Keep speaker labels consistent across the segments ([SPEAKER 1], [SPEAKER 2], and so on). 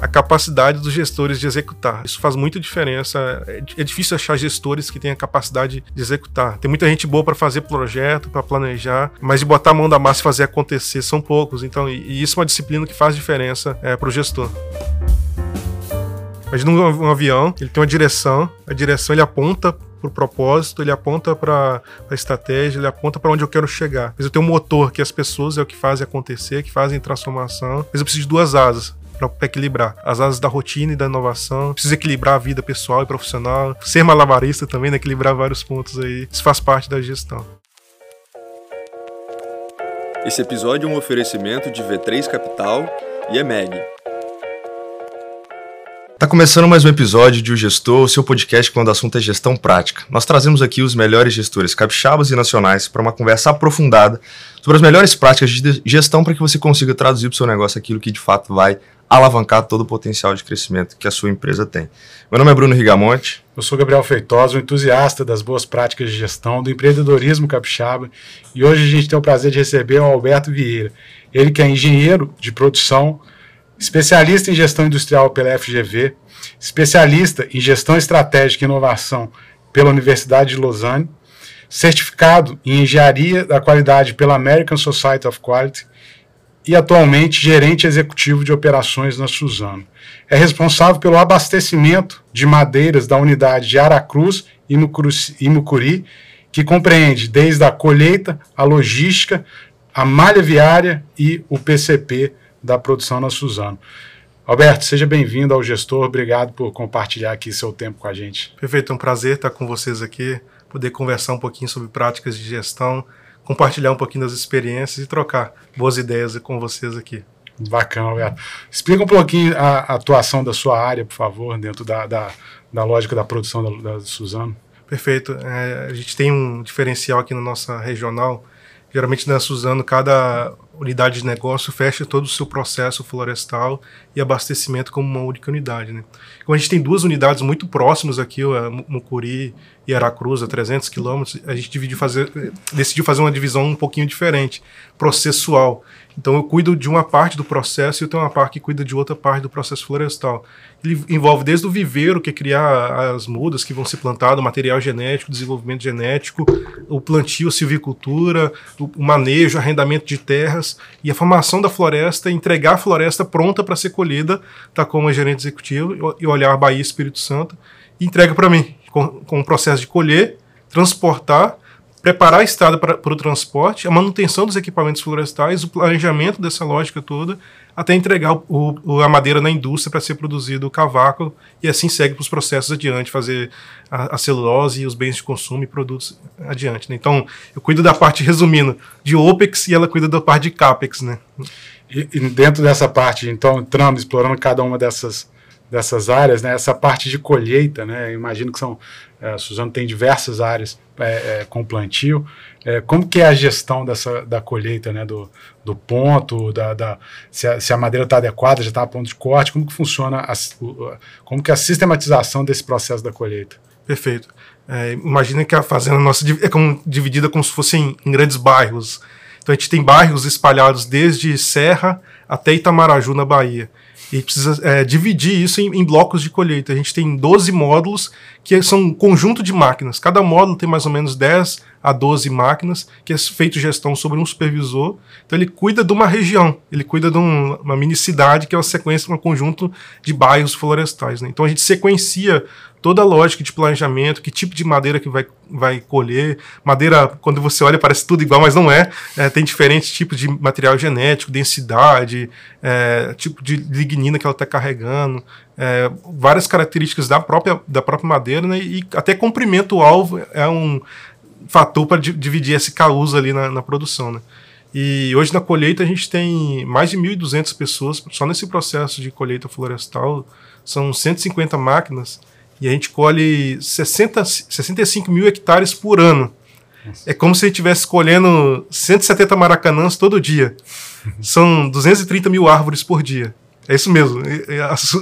[SPEAKER 1] a capacidade dos gestores de executar. Isso faz muita diferença. É, é difícil achar gestores que tenham a capacidade de executar. Tem muita gente boa para fazer projeto, para planejar, mas de botar a mão da massa e fazer acontecer são poucos. Então, e, isso é uma disciplina que faz diferença é, para o gestor. Imagina um, avião, ele tem uma direção, a direção ele aponta para o propósito, ele aponta para a estratégia, ele aponta para onde eu quero chegar. Mas eu tenho um motor que as pessoas é o que fazem acontecer, que fazem transformação. Mas eu preciso de duas asas para equilibrar as asas da rotina e da inovação. Preciso equilibrar a vida pessoal e profissional. Ser malabarista também, né? equilibrar vários pontos aí. Isso faz parte da gestão.
[SPEAKER 2] Esse episódio é um oferecimento de V3 Capital e EMEG. Tá começando mais um episódio de O Gestor, o seu podcast quando o assunto é gestão prática. Nós trazemos aqui os melhores gestores capixabas e nacionais para uma conversa aprofundada sobre as melhores práticas de gestão para que você consiga traduzir para o seu negócio aquilo que de fato vai alavancar todo o potencial de crescimento que a sua empresa tem. Meu nome é Bruno Rigamonte.
[SPEAKER 3] Eu sou Gabriel Feitosa, um entusiasta das boas práticas de gestão, do empreendedorismo capixaba, e hoje a gente tem o prazer de receber o Alberto Vieira. Ele que é engenheiro de produção, especialista em gestão industrial pela FGV, especialista em gestão estratégica e inovação pela Universidade de Lausanne, certificado em engenharia da qualidade pela American Society of Quality e atualmente gerente executivo de operações na Suzano. É responsável pelo abastecimento de madeiras da unidade de Aracruz e Mucuri, que compreende desde a colheita, a logística, a malha viária e o PCP da produção na Suzano. Alberto, seja bem-vindo ao Gestor. Obrigado por compartilhar aqui seu tempo com a gente.
[SPEAKER 1] Perfeito, é um prazer estar com vocês aqui, poder conversar um pouquinho sobre práticas de gestão compartilhar um pouquinho das experiências e trocar boas ideias com vocês aqui.
[SPEAKER 3] Bacana, Alberto. Explica um pouquinho a, atuação da sua área, por favor, dentro da, da, da lógica da produção da, da Suzano.
[SPEAKER 1] Perfeito. É, a gente tem um diferencial aqui na nossa regional. Geralmente na Suzano, cada unidade de negócio fecha todo o seu processo florestal e abastecimento como uma única unidade. Né? Como a gente tem duas unidades muito próximas aqui, a Mucuri e Aracruz, a 300 quilômetros, a gente decidiu fazer, decidiu fazer uma divisão um pouquinho diferente, processual. Então eu cuido de uma parte do processo e eu tenho uma parte que cuida de outra parte do processo florestal. Ele envolve desde o viveiro, que é criar as mudas que vão ser plantadas, o material genético, desenvolvimento genético, o plantio, a silvicultura, o manejo, arrendamento de terras e a formação da floresta, entregar a floresta pronta para ser colhida, tá como gerente executivo e olhar a Bahia e Espírito Santo, e entrega para mim com, com o processo de colher, transportar preparar a estrada para, o transporte, a manutenção dos equipamentos florestais, o planejamento dessa lógica toda, até entregar o, o, a madeira na indústria para ser produzido o cavaco e assim segue para os processos adiante, fazer a, a, celulose e os bens de consumo e produtos adiante. Né? Então, eu cuido da parte, resumindo, de OPEX e ela cuida da parte de CAPEX. Né?
[SPEAKER 3] E, e dentro dessa parte, então, entrando, explorando cada uma dessas dessas áreas, né? Essa parte de colheita, né? Imagino que são, é, a Suzano tem diversas áreas é, é, com plantio. É, como que é a gestão dessa da colheita, né? Do, do ponto, da, da se, a, se a madeira está adequada, já está a ponto de corte, como que funciona, a, como que é a sistematização desse processo da colheita?
[SPEAKER 1] Perfeito. É, imagina que a fazenda nossa é como, dividida como se fossem em grandes bairros. Então a gente tem bairros espalhados desde Serra até Itamaraju, na Bahia. E precisa é, dividir isso em, em, blocos de colheita. A gente tem 12 módulos que são um conjunto de máquinas. Cada módulo tem mais ou menos 10 a 12 máquinas, que é feito gestão sobre um supervisor. Então ele cuida de uma região, ele cuida de um, uma minicidade, que é uma sequência, um conjunto de bairros florestais. Né? Então a gente sequencia toda a lógica de planejamento, que tipo de madeira que vai, vai colher. Madeira, quando você olha, parece tudo igual, mas não é. é tem diferentes tipos de material genético, densidade, é, tipo de lignina que ela está carregando, é, várias características da própria, da própria madeira, né, e até comprimento-alvo é um fator para dividir esse causa ali na, na produção. Né. E hoje na colheita a gente tem mais de 1.200 pessoas, só nesse processo de colheita florestal, são 150 máquinas, e a gente colhe 60, 65 mil hectares por ano. É como se a gente estivesse colhendo 170 maracanãs todo dia. São 230 mil árvores por dia. É isso mesmo.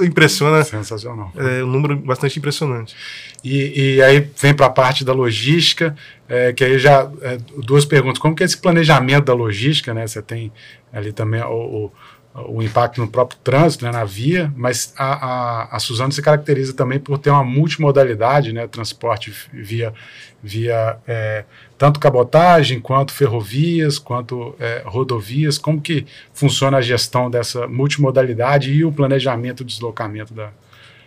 [SPEAKER 1] Impressiona.
[SPEAKER 3] Sensacional.
[SPEAKER 1] É um número bastante impressionante.
[SPEAKER 3] E, e aí vem para a parte da logística, é, que aí já é, duas perguntas. Como que é esse planejamento da logística, né? Você tem ali também o, o o impacto no próprio trânsito, né, na via, mas a, a, a Suzano se caracteriza também por ter uma multimodalidade, né, transporte via, via é, tanto cabotagem, quanto ferrovias, quanto é, rodovias, como que funciona a gestão dessa multimodalidade e o planejamento do deslocamento da,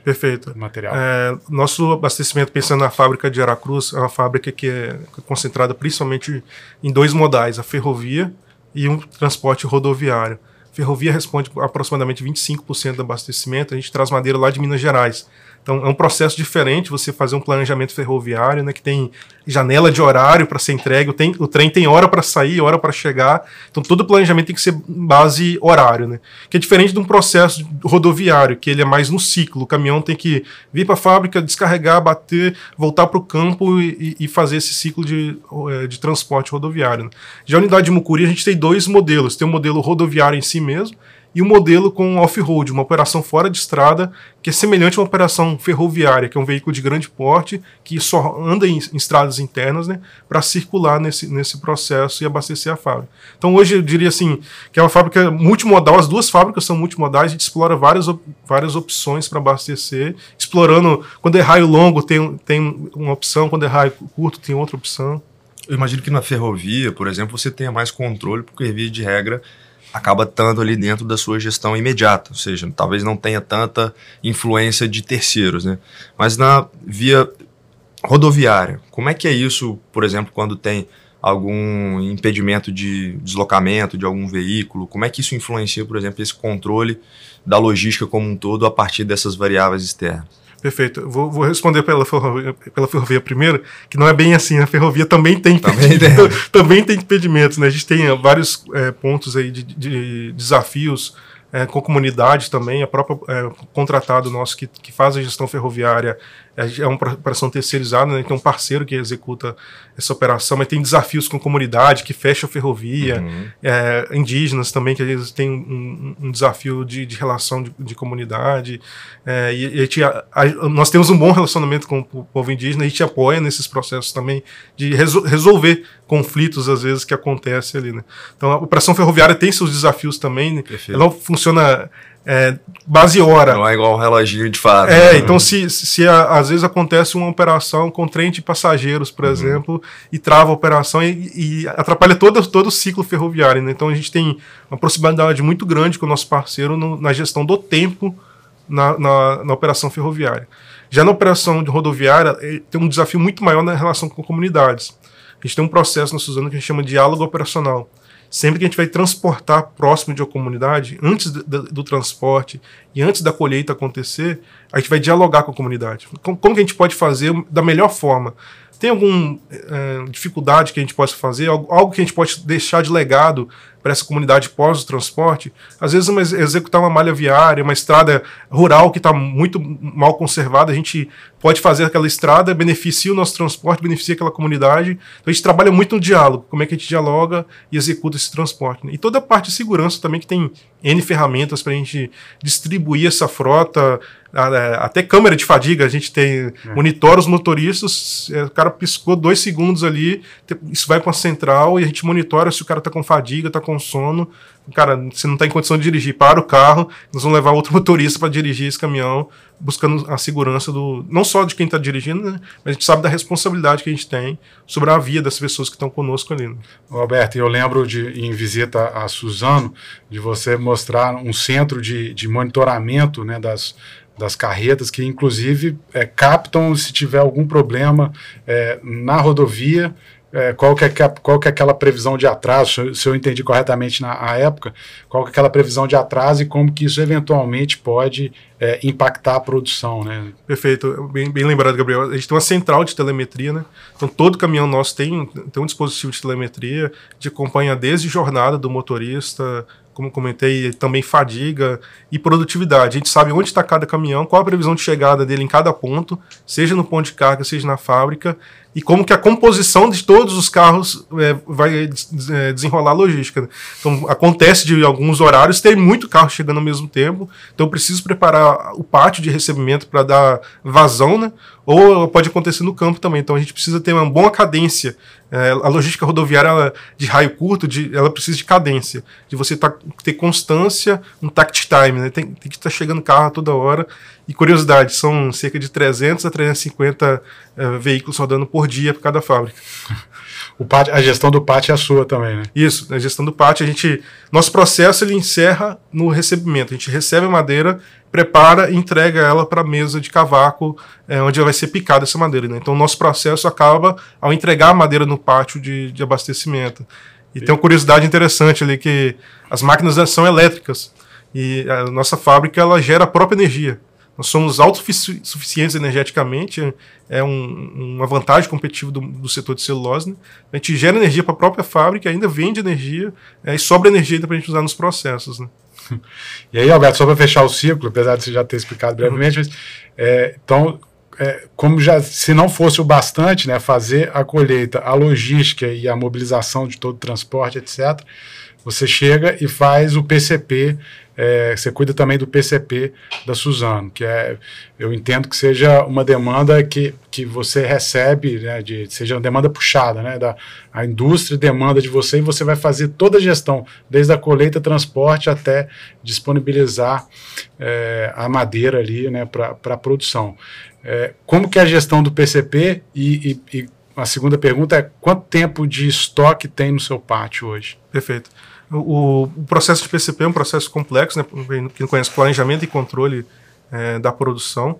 [SPEAKER 1] Perfeito.
[SPEAKER 3] material?
[SPEAKER 1] É, nosso abastecimento, pensando na fábrica de Aracruz, é uma fábrica que é concentrada principalmente em dois modais, a ferrovia e um transporte rodoviário. Ferrovia responde aproximadamente 25% do abastecimento. A gente traz madeira lá de Minas Gerais. Então é um processo diferente você fazer um planejamento ferroviário, né, que tem janela de horário para ser entregue, o, tem, o trem tem hora para sair, hora para chegar. Então todo planejamento tem que ser base horário, né? Que é diferente de um processo rodoviário, que ele é mais no ciclo. O caminhão tem que vir para a fábrica, descarregar, bater, voltar para o campo e, e, fazer esse ciclo de, eh, de transporte rodoviário. Né? Já a unidade de Mucuri a gente tem dois modelos. Tem o modelo rodoviário em si mesmo, e o um modelo com off-road, uma operação fora de estrada, que é semelhante a uma operação ferroviária, que é um veículo de grande porte, que só anda em, em estradas internas, né, para circular nesse, nesse processo e abastecer a fábrica. Então hoje eu diria assim, que é uma fábrica multimodal, as duas fábricas são multimodais, a gente explora várias, várias opções para abastecer, explorando, quando é raio longo tem, tem uma opção, quando é raio curto tem outra opção.
[SPEAKER 2] Eu imagino que na ferrovia, por exemplo, você tenha mais controle, porque via de regra acaba estando ali dentro da sua gestão imediata, ou seja, talvez não tenha tanta influência de terceiros, né? Mas na via rodoviária, como é que é isso, por exemplo, quando tem algum impedimento de deslocamento de algum veículo? Como é que isso influencia, por exemplo, esse controle da logística como um todo a partir dessas variáveis externas?
[SPEAKER 1] Perfeito. Vou, vou, responder pela ferrovia, pela ferrovia primeiro, que não é bem assim. A ferrovia também tem,
[SPEAKER 2] também,
[SPEAKER 1] impedimentos, também tem impedimentos. Né? A gente tem vários é, pontos aí de, de desafios é, com comunidade também. A própria é, contratado nosso que, que faz a gestão ferroviária é, é uma operação terceirizada, né? tem um parceiro que executa essa operação, mas tem desafios com comunidade, que fecha a ferrovia, uhum. é, indígenas também, que às vezes tem um, um desafio de, de relação de, de comunidade. É, e, e a gente, a, a, nós temos um bom relacionamento com o povo indígena, a gente apoia nesses processos também de resol resolver conflitos, às vezes, que acontecem ali. Né? Então, a operação ferroviária tem seus desafios também, né? ela não funciona é, base hora.
[SPEAKER 2] Não é igual um reloginho de fato.
[SPEAKER 1] É, né? então se, se a, às vezes acontece uma operação com trem de passageiros, por uhum. exemplo, e trava a operação e, e, atrapalha todo, todo o ciclo ferroviário. Né? Então a gente tem uma proximidade muito grande com o nosso parceiro no, na gestão do tempo na, na, na, operação ferroviária. Já na operação de rodoviária, eh, tem um desafio muito maior na relação com comunidades. A gente tem um processo na Suzano que a gente chama de diálogo operacional Sempre que a gente vai transportar próximo de uma comunidade, antes do, do, do transporte e antes da colheita acontecer, a gente vai dialogar com a comunidade. Como, como que a gente pode fazer da melhor forma? Tem alguma é, dificuldade que a gente possa fazer? Algo, algo que a gente pode deixar de legado para essa comunidade pós o transporte? Às vezes, uma, executar uma malha viária, uma estrada rural que está muito mal conservada, a gente pode fazer aquela estrada, beneficia o nosso transporte, beneficia aquela comunidade. Então, a gente trabalha muito no diálogo, como é que a gente dialoga e executa esse transporte. Né? E toda a parte de segurança também, que tem N ferramentas para a gente distribuir essa frota, é, até câmera de fadiga, a gente tem, é. monitora os motoristas, é, o cara piscou dois segundos ali, isso vai para a central e a gente monitora se o cara está com fadiga, está com sono, cara, você não está em condição de dirigir, para o carro, nós vamos levar outro motorista para dirigir esse caminhão, buscando a segurança do, não só de quem está dirigindo, né, mas a gente sabe da responsabilidade que a gente tem sobre a vida das pessoas que estão conosco ali. Né.
[SPEAKER 3] Roberto, eu lembro de, em visita a Suzano, de você mostrar um centro de, de monitoramento né, das das carretas, que inclusive é, captam se tiver algum problema é, na rodovia, é, qual, que é, qual que é aquela previsão de atraso, se eu entendi corretamente na época, qual que é aquela previsão de atraso e como que isso eventualmente pode é, impactar a produção, né?
[SPEAKER 1] Perfeito, bem, bem lembrado, Gabriel. A gente tem uma central de telemetria, né? Então todo caminhão nosso tem, tem um dispositivo de telemetria, de acompanha desde jornada do motorista, como comentei, também fadiga e produtividade. A gente sabe onde está cada caminhão, qual a previsão de chegada dele em cada ponto, seja no ponto de carga, seja na fábrica, e como que a composição de todos os carros é, vai é, desenrolar a logística. Né? Então, acontece de alguns horários ter muito carro chegando ao mesmo tempo, então eu preciso preparar o pátio de recebimento para dar vazão, né? Ou pode acontecer no campo também. Então a gente precisa ter uma boa cadência. É, a logística rodoviária ela, de raio curto, de, ela precisa de cadência, de você tá, ter constância, um tact time, né? tem, tem que estar tá chegando carro toda hora. E curiosidade, são cerca de 300 a 350 é, veículos rodando por dia por cada fábrica.
[SPEAKER 3] O a gestão do pátio é a sua também, né?
[SPEAKER 1] Isso, a gestão do pátio, a gente, nosso processo ele encerra no recebimento. A gente recebe a madeira, prepara e entrega ela para a mesa de cavaco, é, onde vai ser picada essa madeira. Né? Então, nosso processo acaba ao entregar a madeira no pátio de, de abastecimento. E tem uma curiosidade interessante ali que as máquinas são elétricas e a nossa fábrica ela gera a própria energia. Nós somos autossuficientes energeticamente, é um, uma vantagem competitiva do, do, setor de celulose. Né? A gente gera energia para a própria fábrica, ainda vende energia é, e sobra energia para a gente usar nos processos. Né?
[SPEAKER 3] E aí, Alberto, só para fechar o ciclo, apesar de você já ter explicado brevemente, mas, é, então, é, como já se não fosse o bastante, né, fazer a colheita, a logística e a mobilização de todo o transporte, etc., você chega e faz o PCP, é, você cuida também do PCP da Suzano, que é, eu entendo que seja uma demanda que, que você recebe, né, de, seja uma demanda puxada, né, da, a indústria demanda de você e você vai fazer toda a gestão, desde a colheita, transporte até disponibilizar é, a madeira ali né, para a produção. É, como que é a gestão do PCP e, e, e a segunda pergunta é quanto tempo de estoque tem no seu pátio hoje?
[SPEAKER 1] Perfeito. O, o, processo de PCP é um processo complexo, né? Quem não conhece planejamento e controle é, da produção.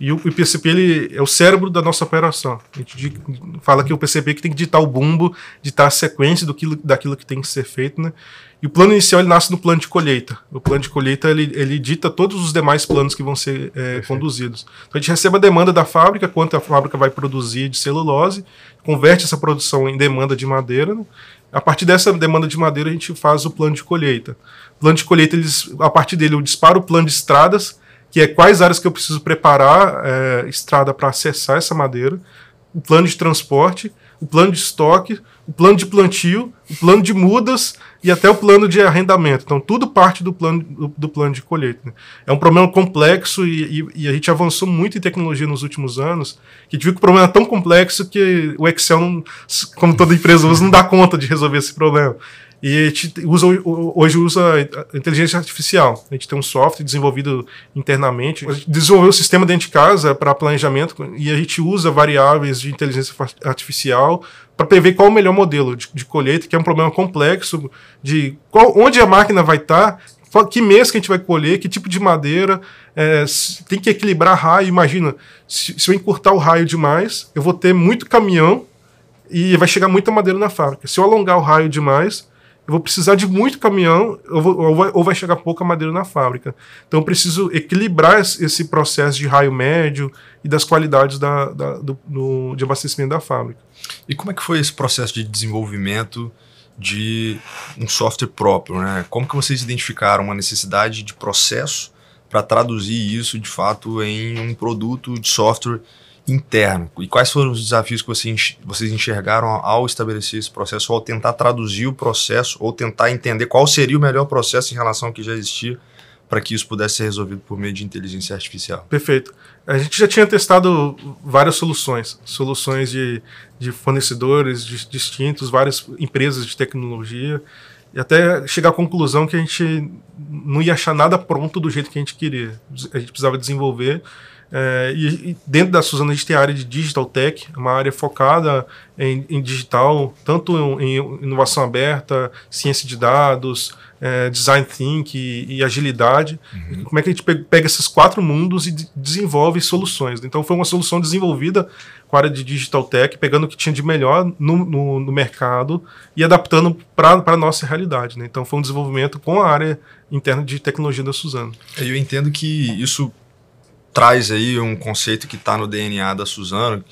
[SPEAKER 1] E o, o, PCP ele é o cérebro da nossa operação. A gente fala que o PCP que tem que ditar o bumbo, ditar a sequência do que, daquilo que tem que ser feito, né? E o plano inicial ele nasce no plano de colheita. O plano de colheita ele, ele dita todos os demais planos que vão ser é, conduzidos. Então a gente recebe a demanda da fábrica, quanto a fábrica vai produzir de celulose, converte essa produção em demanda de madeira, né? A partir dessa demanda de madeira, a gente faz o plano de colheita. O plano de colheita, eles, a partir dele, eu disparo o plano de estradas, que é quais áreas que eu preciso preparar é, estrada para acessar essa madeira, o plano de transporte, o plano de estoque, o plano de plantio, o plano de mudas e até o plano de arrendamento. Então, tudo parte do plano, do, do plano de colheita. Né? É um problema complexo e, e, e, a gente avançou muito em tecnologia nos últimos anos, que a gente viu que o problema é tão complexo que o Excel, não, como toda empresa usa, não dá conta de resolver esse problema. E a gente usa, hoje usa inteligência artificial. A gente tem um software desenvolvido internamente. A gente desenvolveu um sistema dentro de casa para planejamento e a gente usa variáveis de inteligência artificial para prever qual o melhor modelo de, de, colheita, que é um problema complexo de qual, onde a máquina vai estar, tá, que mês que a gente vai colher, que tipo de madeira, é, tem que equilibrar raio. Imagina, se, se eu encurtar o raio demais, eu vou ter muito caminhão e vai chegar muita madeira na fábrica. Se eu alongar o raio demais, eu vou precisar de muito caminhão vou, ou, vai, ou, vai, chegar pouca madeira na fábrica. Então eu preciso equilibrar esse processo de raio médio e das qualidades da, da do, do, de abastecimento da fábrica.
[SPEAKER 2] E como é que foi esse processo de desenvolvimento de um software próprio? Né? Como que vocês identificaram uma necessidade de processo para traduzir isso de fato em um produto de software interno? E quais foram os desafios que vocês enxergaram ao estabelecer esse processo, ou ao tentar traduzir o processo, ou tentar entender qual seria o melhor processo em relação ao que já existia para que isso pudesse ser resolvido por meio de inteligência artificial?
[SPEAKER 1] Perfeito. A gente já tinha testado várias soluções, soluções de, de fornecedores de, distintos, várias empresas de tecnologia, e até chegar à conclusão que a gente não ia achar nada pronto do jeito que a gente queria. A gente precisava desenvolver é, e, e, dentro da Suzana a gente tem a área de Digital Tech, uma área focada em, em digital, tanto em, em, inovação aberta, ciência de dados, é, design thinking e, e agilidade. Uhum. Como é que a gente pega esses quatro mundos e desenvolve soluções? Então foi uma solução desenvolvida com a área de Digital Tech, pegando o que tinha de melhor no, no, no mercado e adaptando para a nossa realidade. Né? Então foi um desenvolvimento com a área interna de tecnologia da Suzano.
[SPEAKER 2] Eu entendo que isso traz aí um conceito que está no DNA da Suzano,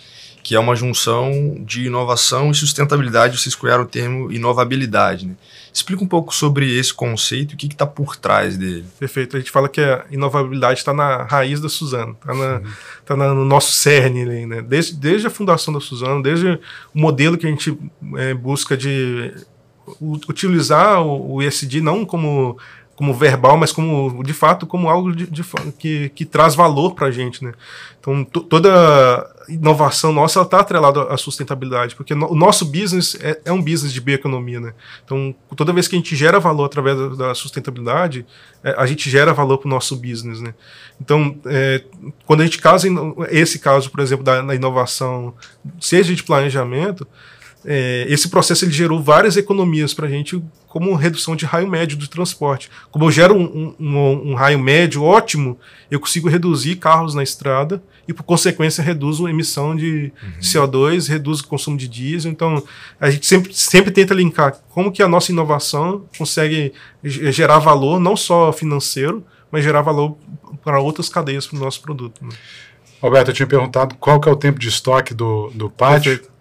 [SPEAKER 2] que é uma junção de inovação e sustentabilidade. Vocês criaram o termo inovabilidade. Né? Explica um pouco sobre esse conceito e o que está por trás dele.
[SPEAKER 1] Perfeito. A gente fala que a inovabilidade está na raiz da Suzano, está uhum. tá no nosso cerne, né? desde, desde a fundação da Suzano, desde o modelo que a gente é, busca de utilizar o, o ESG não como como verbal, mas como de fato como algo de, de, que, que traz valor para a gente, né? Então toda inovação nossa está atrelada à sustentabilidade, porque no, o nosso business é, é, um business de bioeconomia, né? Então toda vez que a gente gera valor através da, da sustentabilidade, é, a gente gera valor para o nosso business, né? Então é, quando a gente casa esse caso, por exemplo, da, da inovação, seja de planejamento é, esse processo ele gerou várias economias para a gente, como redução de raio médio do transporte. Como eu gero um, um, um, raio médio ótimo, eu consigo reduzir carros na estrada e, por consequência, reduzo a emissão de uhum. CO2, reduzo o consumo de diesel. Então, a gente sempre, sempre tenta linkar como que a nossa inovação consegue gerar valor, não só financeiro, mas gerar valor para outras cadeias para o nosso produto. Né?
[SPEAKER 3] Roberto, eu tinha perguntado qual que é o tempo de estoque do, do pátio. Perfeito.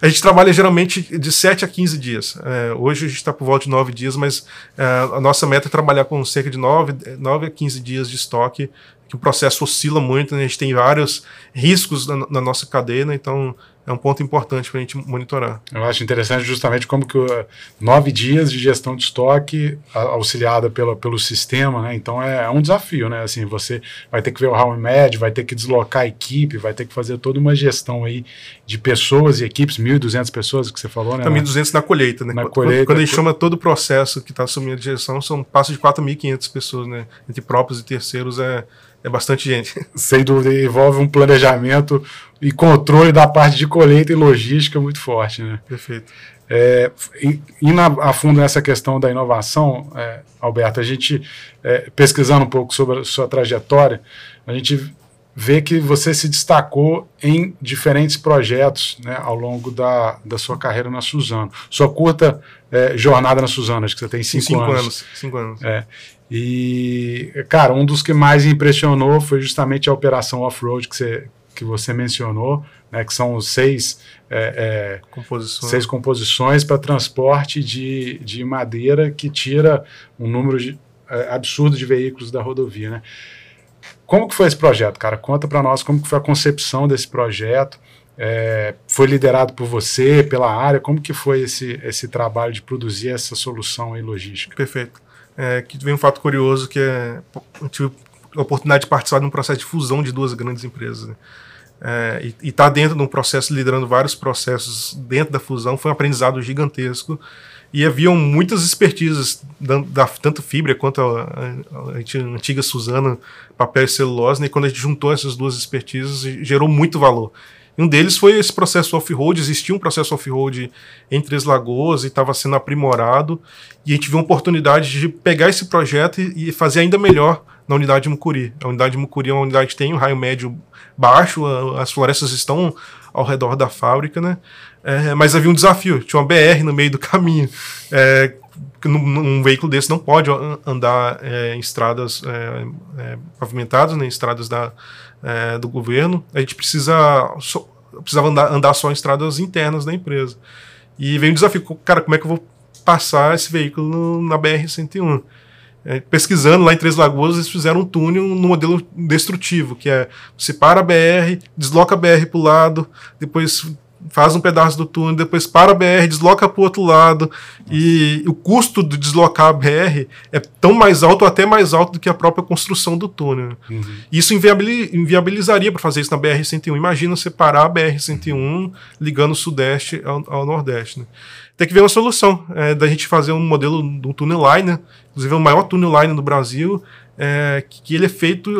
[SPEAKER 1] A gente trabalha geralmente de 7 a 15 dias. É, hoje a gente está por volta de 9 dias, mas é, a nossa meta é trabalhar com cerca de 9, 9 a 15 dias de estoque, que o processo oscila muito, né? a gente tem vários riscos na, na nossa cadeia, né? então é um ponto importante para a gente monitorar.
[SPEAKER 3] Eu acho interessante justamente como que uh, nove dias de gestão de estoque auxiliada pela, pelo sistema, né? Então é, é, um desafio, né? Assim, você vai ter que ver o round médio, vai ter que deslocar a equipe, vai ter que fazer toda uma gestão aí de pessoas e equipes, 1.200 pessoas que você falou, né?
[SPEAKER 1] 1.200 na colheita, né? Na colheita. Quando a gente chama todo o processo que está assumindo a direção, são passos de 4.500 pessoas, né? Entre próprios e terceiros é é bastante gente.
[SPEAKER 3] Sem dúvida, envolve um planejamento e controle da parte de colheita e logística muito forte, né?
[SPEAKER 1] Perfeito.
[SPEAKER 3] É, indo a fundo nessa questão da inovação, é, Alberto, a gente, é, pesquisando um pouco sobre a sua trajetória, a gente vê que você se destacou em diferentes projetos né, ao longo da, da sua carreira na Suzano. Sua curta é, jornada na Suzano, acho que você tem cinco, cinco anos. anos.
[SPEAKER 1] Cinco anos.
[SPEAKER 3] É. E, cara, um dos que mais impressionou foi justamente a operação off-road que você, que você mencionou, né, que são seis, é, é, composições. seis composições para transporte de, de madeira que tira um número de, é, absurdo de veículos da rodovia. Né? Como que foi esse projeto, cara? Conta para nós como que foi a concepção desse projeto. É, foi liderado por você, pela área? Como que foi esse, esse trabalho de produzir essa solução em logística?
[SPEAKER 1] Perfeito é, que vem um fato curioso que é, eu tive a oportunidade de participar de um processo de fusão de duas grandes empresas. Né? É, e estar tá dentro de um processo, liderando vários processos dentro da fusão, foi um aprendizado gigantesco. E haviam muitas expertises, da, da tanto fibra quanto a, a, a, antiga Suzana, papel e celulose, né? e quando a gente juntou essas duas expertises, gerou muito valor. Um deles foi esse processo off-road. Existia um processo off-road em Três Lagoas e estava sendo aprimorado. E a gente viu uma oportunidade de pegar esse projeto e, e fazer ainda melhor na unidade de Mucuri. A unidade de Mucuri é uma unidade que tem um raio médio baixo, a, as florestas estão ao redor da fábrica, né? É, mas havia um desafio, tinha uma BR no meio do caminho. É, um veículo desse não pode andar é, em estradas é, é, pavimentadas, né, estradas da, é, do governo. A gente precisa so, precisava andar, andar só em estradas internas da empresa. E veio um desafio, cara, como é que eu vou passar esse veículo no, na BR-101? É, pesquisando lá em Três Lagoas, eles fizeram um túnel no modelo destrutivo, que é você para a BR, desloca a BR para o lado, depois faz um pedaço do túnel, depois para a BR, desloca para o outro lado. E o custo de deslocar a BR é tão mais alto ou até mais alto do que a própria construção do túnel. Uhum. Isso inviabilizaria para fazer isso na BR-101. Imagina separar a BR-101 ligando o Sudeste ao, ao Nordeste. Né? Tem que ver uma solução é, da gente fazer um modelo do túnel liner, inclusive é o maior túnel liner do Brasil, é, que ele é feito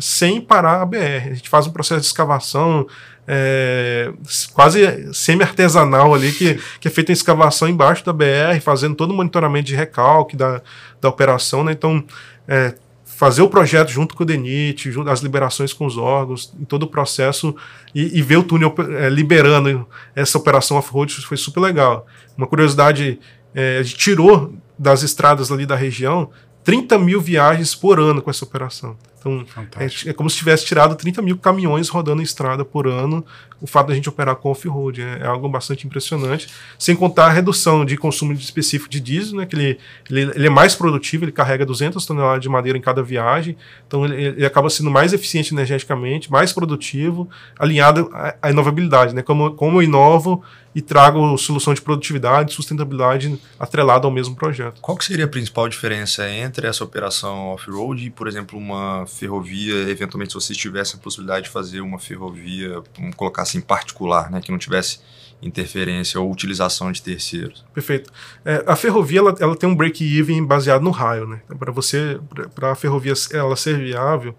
[SPEAKER 1] sem parar a BR. A gente faz um processo de escavação é, quase semi-artesanal ali, que, que é feita em escavação embaixo da BR, fazendo todo o monitoramento de recalque da, da operação. Né? Então, é, fazer o projeto junto com o DENIT, junto, as liberações com os órgãos, em todo o processo, e, e ver o túnel é, liberando essa operação off-road foi super legal. Uma curiosidade, é, a gente tirou das estradas ali da região 30 mil viagens por ano com essa operação. Então, é, é, como se tivesse tirado 30 mil caminhões rodando em estrada por ano, o fato da gente operar com off-road. É, é, algo bastante impressionante, sem contar a redução de consumo específico de diesel, né, que ele, ele, ele, é mais produtivo, ele carrega 200 toneladas de madeira em cada viagem, então ele, ele acaba sendo mais eficiente energeticamente, mais produtivo, alinhado à, à inovabilidade. Né, como, como eu inovo e trago solução de produtividade, sustentabilidade atrelada ao mesmo projeto.
[SPEAKER 2] Qual que seria a principal diferença entre essa operação off-road e, por exemplo, uma ferrovia, eventualmente se vocês tivessem a possibilidade de fazer uma ferrovia, vamos colocar assim, particular, né, que não tivesse interferência ou utilização de terceiros.
[SPEAKER 1] Perfeito. É, a ferrovia ela, ela tem um break-even baseado no raio, né? Então, para você, para a ferrovia ela ser viável,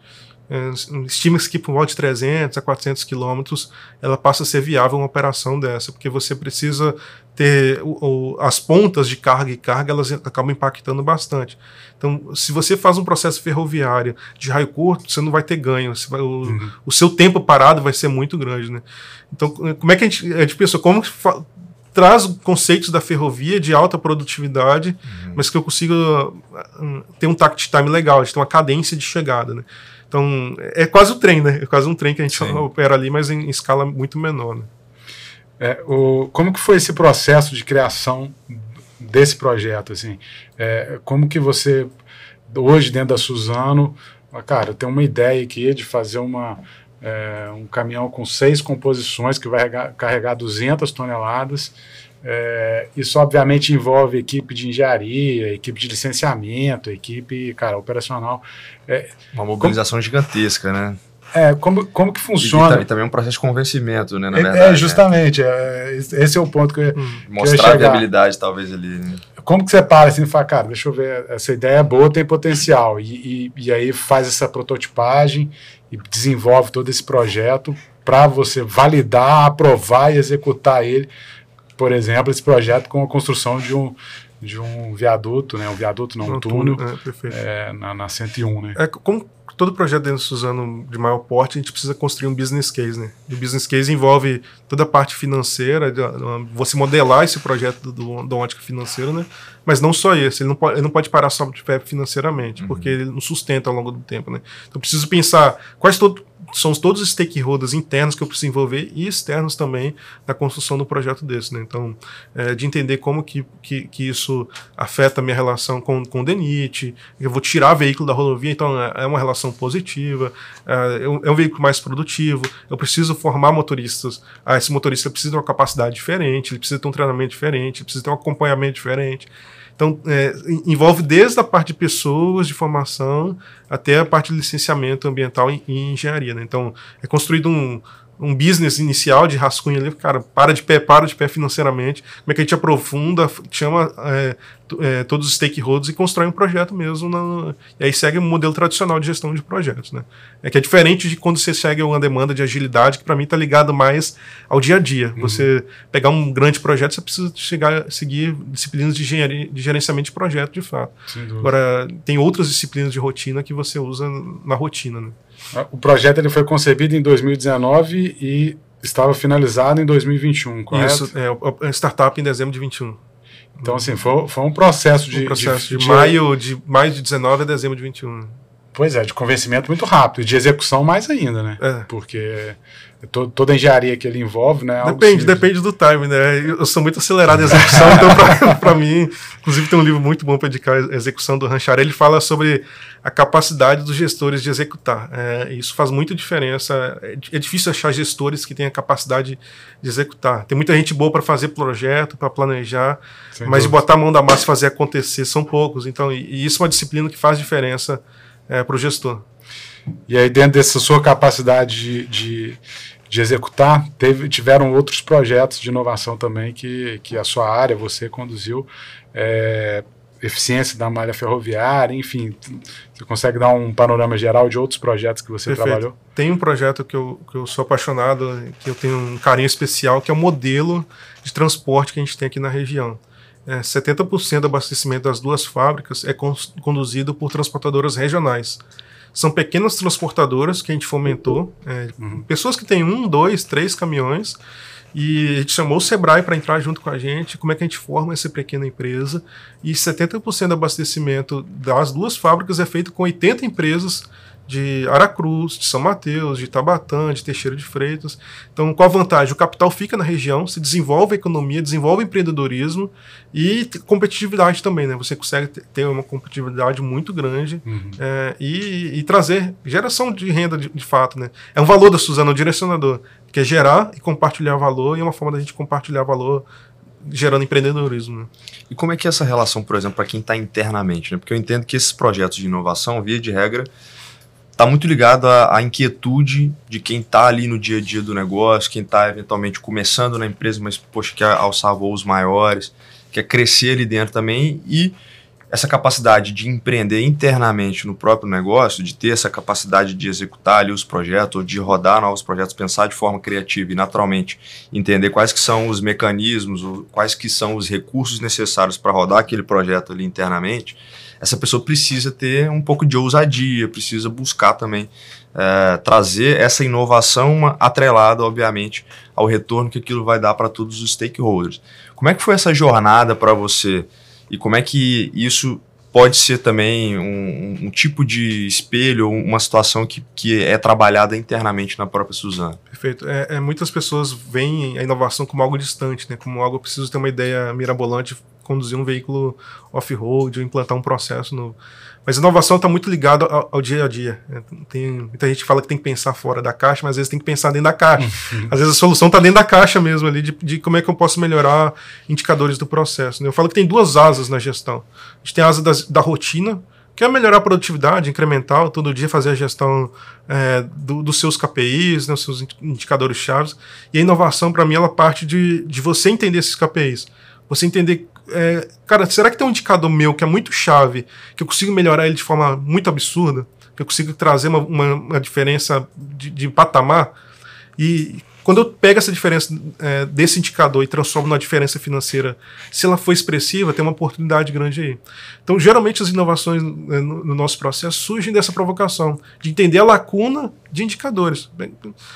[SPEAKER 1] estima-se que por volta de 300 a 400 quilômetros ela passa a ser viável uma operação dessa, porque você precisa ter o, o, as pontas de carga e carga, elas acabam impactando bastante. Então, se você faz um processo ferroviário de raio curto, você não vai ter ganho, vai, o, uhum. o, seu tempo parado vai ser muito grande. Né? Então, como é que a gente, a gente pensou? Como traz conceitos da ferrovia de alta produtividade, uhum. mas que eu consiga uh, ter um tact time legal, gente tem uma cadência de chegada. Né? Então, é quase o trem, né? É quase um trem que a gente Sim. opera ali, mas em, em escala muito menor. Né?
[SPEAKER 3] É, o, como que foi esse processo de criação desse projeto? Assim? É, como que você, hoje dentro da Suzano, cara, tenho uma ideia aqui de fazer uma, é, um caminhão com seis composições que vai carregar 200 toneladas é, isso obviamente envolve equipe de engenharia, equipe de licenciamento, equipe, cara, operacional.
[SPEAKER 2] É, Uma mobilização como, gigantesca, né?
[SPEAKER 3] É, como, como que funciona?
[SPEAKER 2] E, e, também um processo de convencimento, né, na
[SPEAKER 3] é,
[SPEAKER 2] verdade.
[SPEAKER 3] É, justamente, é, esse é o ponto que eu,
[SPEAKER 2] hum, Mostrar que eu a viabilidade, talvez, ali. Né?
[SPEAKER 3] Como que você para assim e fala, cara, deixa eu ver, essa ideia é boa, tem potencial, e, e, e aí faz essa prototipagem e desenvolve todo esse projeto para você validar, aprovar e executar ele por exemplo, esse projeto com a construção de um, de um viaduto, né? Um viaduto, não, um, um túnel, é, é, na, na 101, né?
[SPEAKER 1] É, como todo projeto dentro do Suzano de maior porte, a gente precisa construir um business case, né? E o business case envolve toda a parte financeira, de, você modelar esse projeto do, do ótica financeira, né? Mas não só esse, ele não pode, ele não pode parar só de pé financeiramente, uhum. porque ele não sustenta ao longo do tempo, né? Então preciso pensar quais todo, são todos os stakeholders internos que eu preciso envolver e externos também na construção do projeto desse. Né? Então, é, de entender como que, que, que, isso afeta a minha relação com, com o DENIT, eu vou tirar veículo da rodovia, então é, é uma relação positiva, é, é, um, é, um, veículo mais produtivo, eu preciso formar motoristas, ah, esse motorista precisa ter uma capacidade diferente, ele precisa ter um treinamento diferente, ele precisa ter um acompanhamento diferente. Então, é, envolve desde a parte de pessoas, de formação, até a parte de licenciamento ambiental e, e engenharia. Né? Então, é construído um, um business inicial de rascunho ali, cara, para de pé, para de pé financeiramente, como é que a gente aprofunda, chama é, é, todos os stakeholders e constrói um projeto mesmo, na, e aí segue um modelo tradicional de gestão de projetos, né? É que é diferente de quando você segue uma demanda de agilidade, que para mim está ligado mais ao dia a dia. Uhum. Você pegar um grande projeto, você precisa chegar, seguir disciplinas de, engenharia, de gerenciamento de projeto, de fato. Agora, tem outras disciplinas de rotina que você usa na rotina, né?
[SPEAKER 3] O projeto ele foi concebido em 2019 e estava finalizado em 2021, correto? Isso,
[SPEAKER 1] é, é startup em dezembro de 21.
[SPEAKER 3] Então, assim, foi, foi um processo de.
[SPEAKER 1] Um processo de, de, de, maio, de maio de 19 a dezembro de 21.
[SPEAKER 3] Pois é, de convencimento muito rápido, de execução mais ainda, né? É. Porque toda a engenharia que ele envolve, né?
[SPEAKER 1] É depende, depende do time, né? Eu sou muito acelerado em execução, então para mim, inclusive tem um livro muito bom para indicar a execução do Ranchar, ele fala sobre a capacidade dos gestores de executar. É, isso faz muita diferença. É, é, difícil achar gestores que tenham a capacidade de executar. Tem muita gente boa para fazer projeto, para planejar, Sem mas dúvida. de botar a mão da massa e fazer acontecer são poucos. Então, e, e isso é uma disciplina que faz diferença é, para o gestor.
[SPEAKER 3] E aí, dentro dessa sua capacidade de, de, de, executar, teve, tiveram outros projetos de inovação também que, que a sua área, você conduziu. É, eficiência da malha ferroviária, enfim, você consegue dar um panorama geral de outros projetos que você Perfeito. trabalhou?
[SPEAKER 1] Tem um projeto que eu, que eu sou apaixonado, que eu tenho um carinho especial, que é o modelo de transporte que a gente tem aqui na região é, 70% do abastecimento das duas fábricas é conduzido por transportadoras regionais. São pequenas transportadoras que a gente fomentou, é, uhum. pessoas que têm um, dois, três caminhões, e a gente chamou o Sebrae para entrar junto com a gente, como é que a gente forma essa pequena empresa, e 70% do abastecimento das duas fábricas é feito com 80 empresas de Aracruz, de São Mateus, de Tabatã, de Teixeira de Freitas. Então, qual a vantagem? O capital fica na região, se desenvolve a economia, desenvolve o empreendedorismo e competitividade também, né? Você consegue ter uma competitividade muito grande uhum. é, e, e, trazer geração de renda de, de, fato, né? É um valor da Suzana, o direcionador, que é gerar e compartilhar valor e é uma forma da gente compartilhar valor gerando empreendedorismo. Né?
[SPEAKER 2] E como é que é essa relação, por exemplo, para quem está internamente? Né? Porque eu entendo que esses projetos de inovação, via de regra, está muito ligado à, à, inquietude de quem está ali no dia a dia do negócio, quem está eventualmente começando na empresa, mas poxa, quer alçar voos maiores, quer crescer ali dentro também e essa capacidade de empreender internamente no próprio negócio, de ter essa capacidade de executar ali os projetos, de rodar novos projetos, pensar de forma criativa e naturalmente entender quais que são os mecanismos, quais que são os recursos necessários para rodar aquele projeto ali internamente, essa pessoa precisa ter um pouco de ousadia, precisa buscar também é, trazer essa inovação atrelada, obviamente, ao retorno que aquilo vai dar para todos os stakeholders. Como é que foi essa jornada para você? E como é que isso pode ser também um, um, tipo de espelho, uma situação que, que é trabalhada internamente na própria Suzana.
[SPEAKER 1] Perfeito. É, é, muitas pessoas veem a inovação como algo distante, né? como algo preciso ter uma ideia mirabolante, conduzir um veículo off-road ou implantar um processo novo. Mas inovação está muito ligada ao, ao, dia a dia. É, tem, muita gente fala que tem que pensar fora da caixa, mas às vezes tem que pensar dentro da caixa. Às vezes a solução está dentro da caixa mesmo ali, de, de, como é que eu posso melhorar indicadores do processo. Né? Eu falo que tem duas asas na gestão. A gente tem a asa das, da rotina, que é melhorar a produtividade incremental, todo dia fazer a gestão é, do, dos seus KPIs, né, seus indicadores chaves. E a inovação, para mim, ela parte de, de você entender esses KPIs. Você entender é, cara, será que tem um indicador meu que é muito chave, que eu consigo melhorar ele de forma muito absurda? Que eu consigo trazer uma, uma, uma diferença de, de, patamar? E quando eu pego essa diferença é, desse indicador e transformo numa diferença financeira, se ela for expressiva, tem uma oportunidade grande aí. Então, geralmente, as inovações né, no, no nosso processo surgem dessa provocação, de entender a lacuna de indicadores.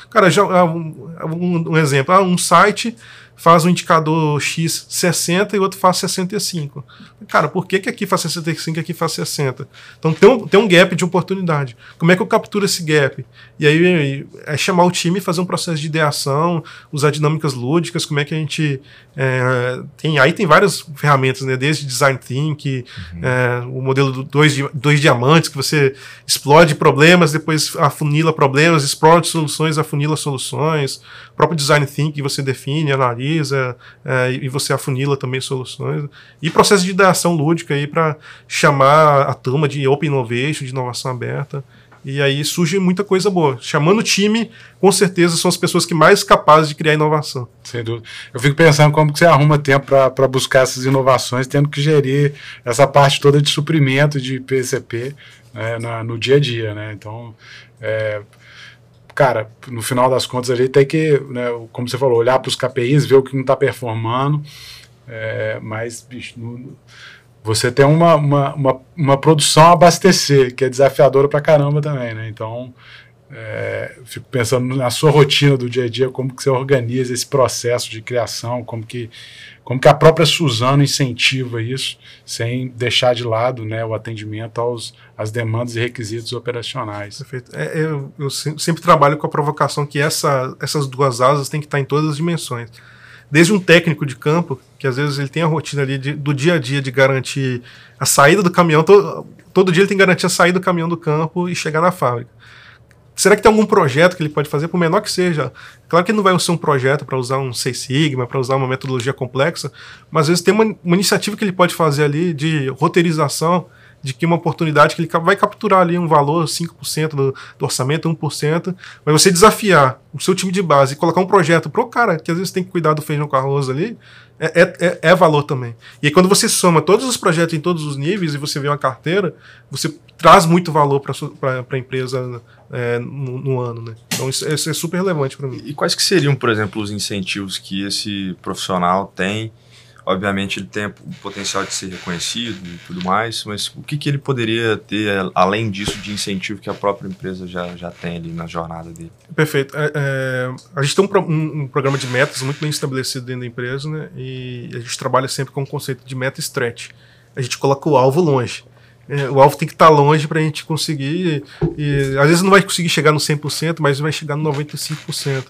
[SPEAKER 1] Cara, já, um, um, exemplo, um site faz um indicador X 60 e outro faz 65. Cara, por que, que aqui faz 65 e aqui faz 60? Então tem um, tem um gap de oportunidade. Como é que eu capturo esse gap? E aí é chamar o time e fazer um processo de ideação, usar dinâmicas lúdicas, como é que a gente. É, tem, aí tem várias ferramentas, né? Desde design thinking, uhum. é, o modelo do dois, dois diamantes, que você explode problemas, depois afunila problemas, explode soluções, afunila soluções. O próprio design thinking você define, analisa analisa é, e você afunila também soluções. E processo de ideação lúdica aí para chamar a turma de Open Innovation, de inovação aberta. E aí surge muita coisa boa. Chamando o time, com certeza são as pessoas que mais capazes de criar inovação.
[SPEAKER 3] Sem dúvida. Eu fico pensando como que você arruma tempo para buscar essas inovações, tendo que gerir essa parte toda de suprimento de PCP né, na, no dia a dia. Né? Então, é, cara, no final das contas ali tem que, né, como você falou, olhar para os KPIs, ver o que não está performando. É, mas, bicho, no, você tem uma, uma, uma, uma, produção a abastecer, que é desafiadora para caramba também, né? Então, é, fico pensando na sua rotina do dia a dia, como que você organiza esse processo de criação, como que como que a própria Suzano incentiva isso, sem deixar de lado né, o atendimento aos, às demandas e requisitos operacionais.
[SPEAKER 1] Perfeito. É, eu, eu, sempre trabalho com a provocação que essa, essas duas asas têm que estar em todas as dimensões. Desde um técnico de campo, que às vezes ele tem a rotina ali de, do dia a dia de garantir a saída do caminhão, todo, todo dia ele tem que garantir a saída do caminhão do campo e chegar na fábrica. Será que tem algum projeto que ele pode fazer, por menor que seja? Claro que não vai ser um projeto para usar um Seis Sigma, para usar uma metodologia complexa, mas às vezes tem uma, uma, iniciativa que ele pode fazer ali de roteirização, de que uma oportunidade que ele vai capturar ali um valor, 5% do, do orçamento, 1%, mas você desafiar o seu time de base e colocar um projeto para o cara, que às vezes tem que cuidar do feijão com arroz ali, é, é, é, é, valor também. E aí, quando você soma todos os projetos em todos os níveis e você vê uma carteira, você traz muito valor para a empresa é, no, no, ano. Né? Então, isso, isso é super relevante para mim.
[SPEAKER 2] E quais que seriam, por exemplo, os incentivos que esse profissional tem Obviamente ele tem o potencial de ser reconhecido e tudo mais, mas o que, que ele poderia ter além disso de incentivo que a própria empresa já, já tem ali na jornada dele?
[SPEAKER 1] Perfeito. É, é, a gente tem um, um, um, programa de metas muito bem estabelecido dentro da empresa, né? E a gente trabalha sempre com o conceito de meta stretch. A gente coloca o alvo longe. É, o alvo tem que estar tá longe para a gente conseguir. E, e, às vezes não vai conseguir chegar no 100%, mas vai chegar no 95%.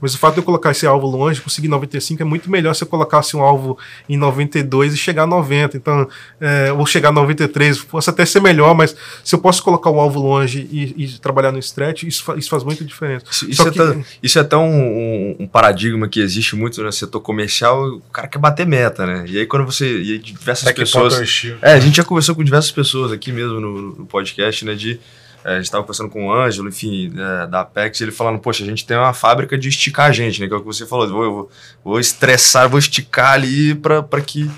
[SPEAKER 1] Mas o fato de eu colocar esse alvo longe, conseguir 95, é muito melhor se eu colocasse um alvo em 92 e chegar a 90. Então, é, ou chegar a 93, possa até ser melhor, mas se eu posso colocar o alvo longe e, e trabalhar no stretch, isso, fa isso faz muita diferença.
[SPEAKER 2] Isso, isso, é, que, tão, isso é até um, um, paradigma que existe muito no setor comercial, o cara quer bater meta, né? E aí quando você. E aí diversas pessoas. É, a gente já conversou com diversas pessoas aqui mesmo no, no podcast, né? De é, a gente estava conversando com o Ângelo, enfim, é, da Apex, ele falando, poxa, a gente tem uma fábrica de esticar a gente, né? Que é o que você falou, vou, vou, vou estressar, vou esticar ali para que.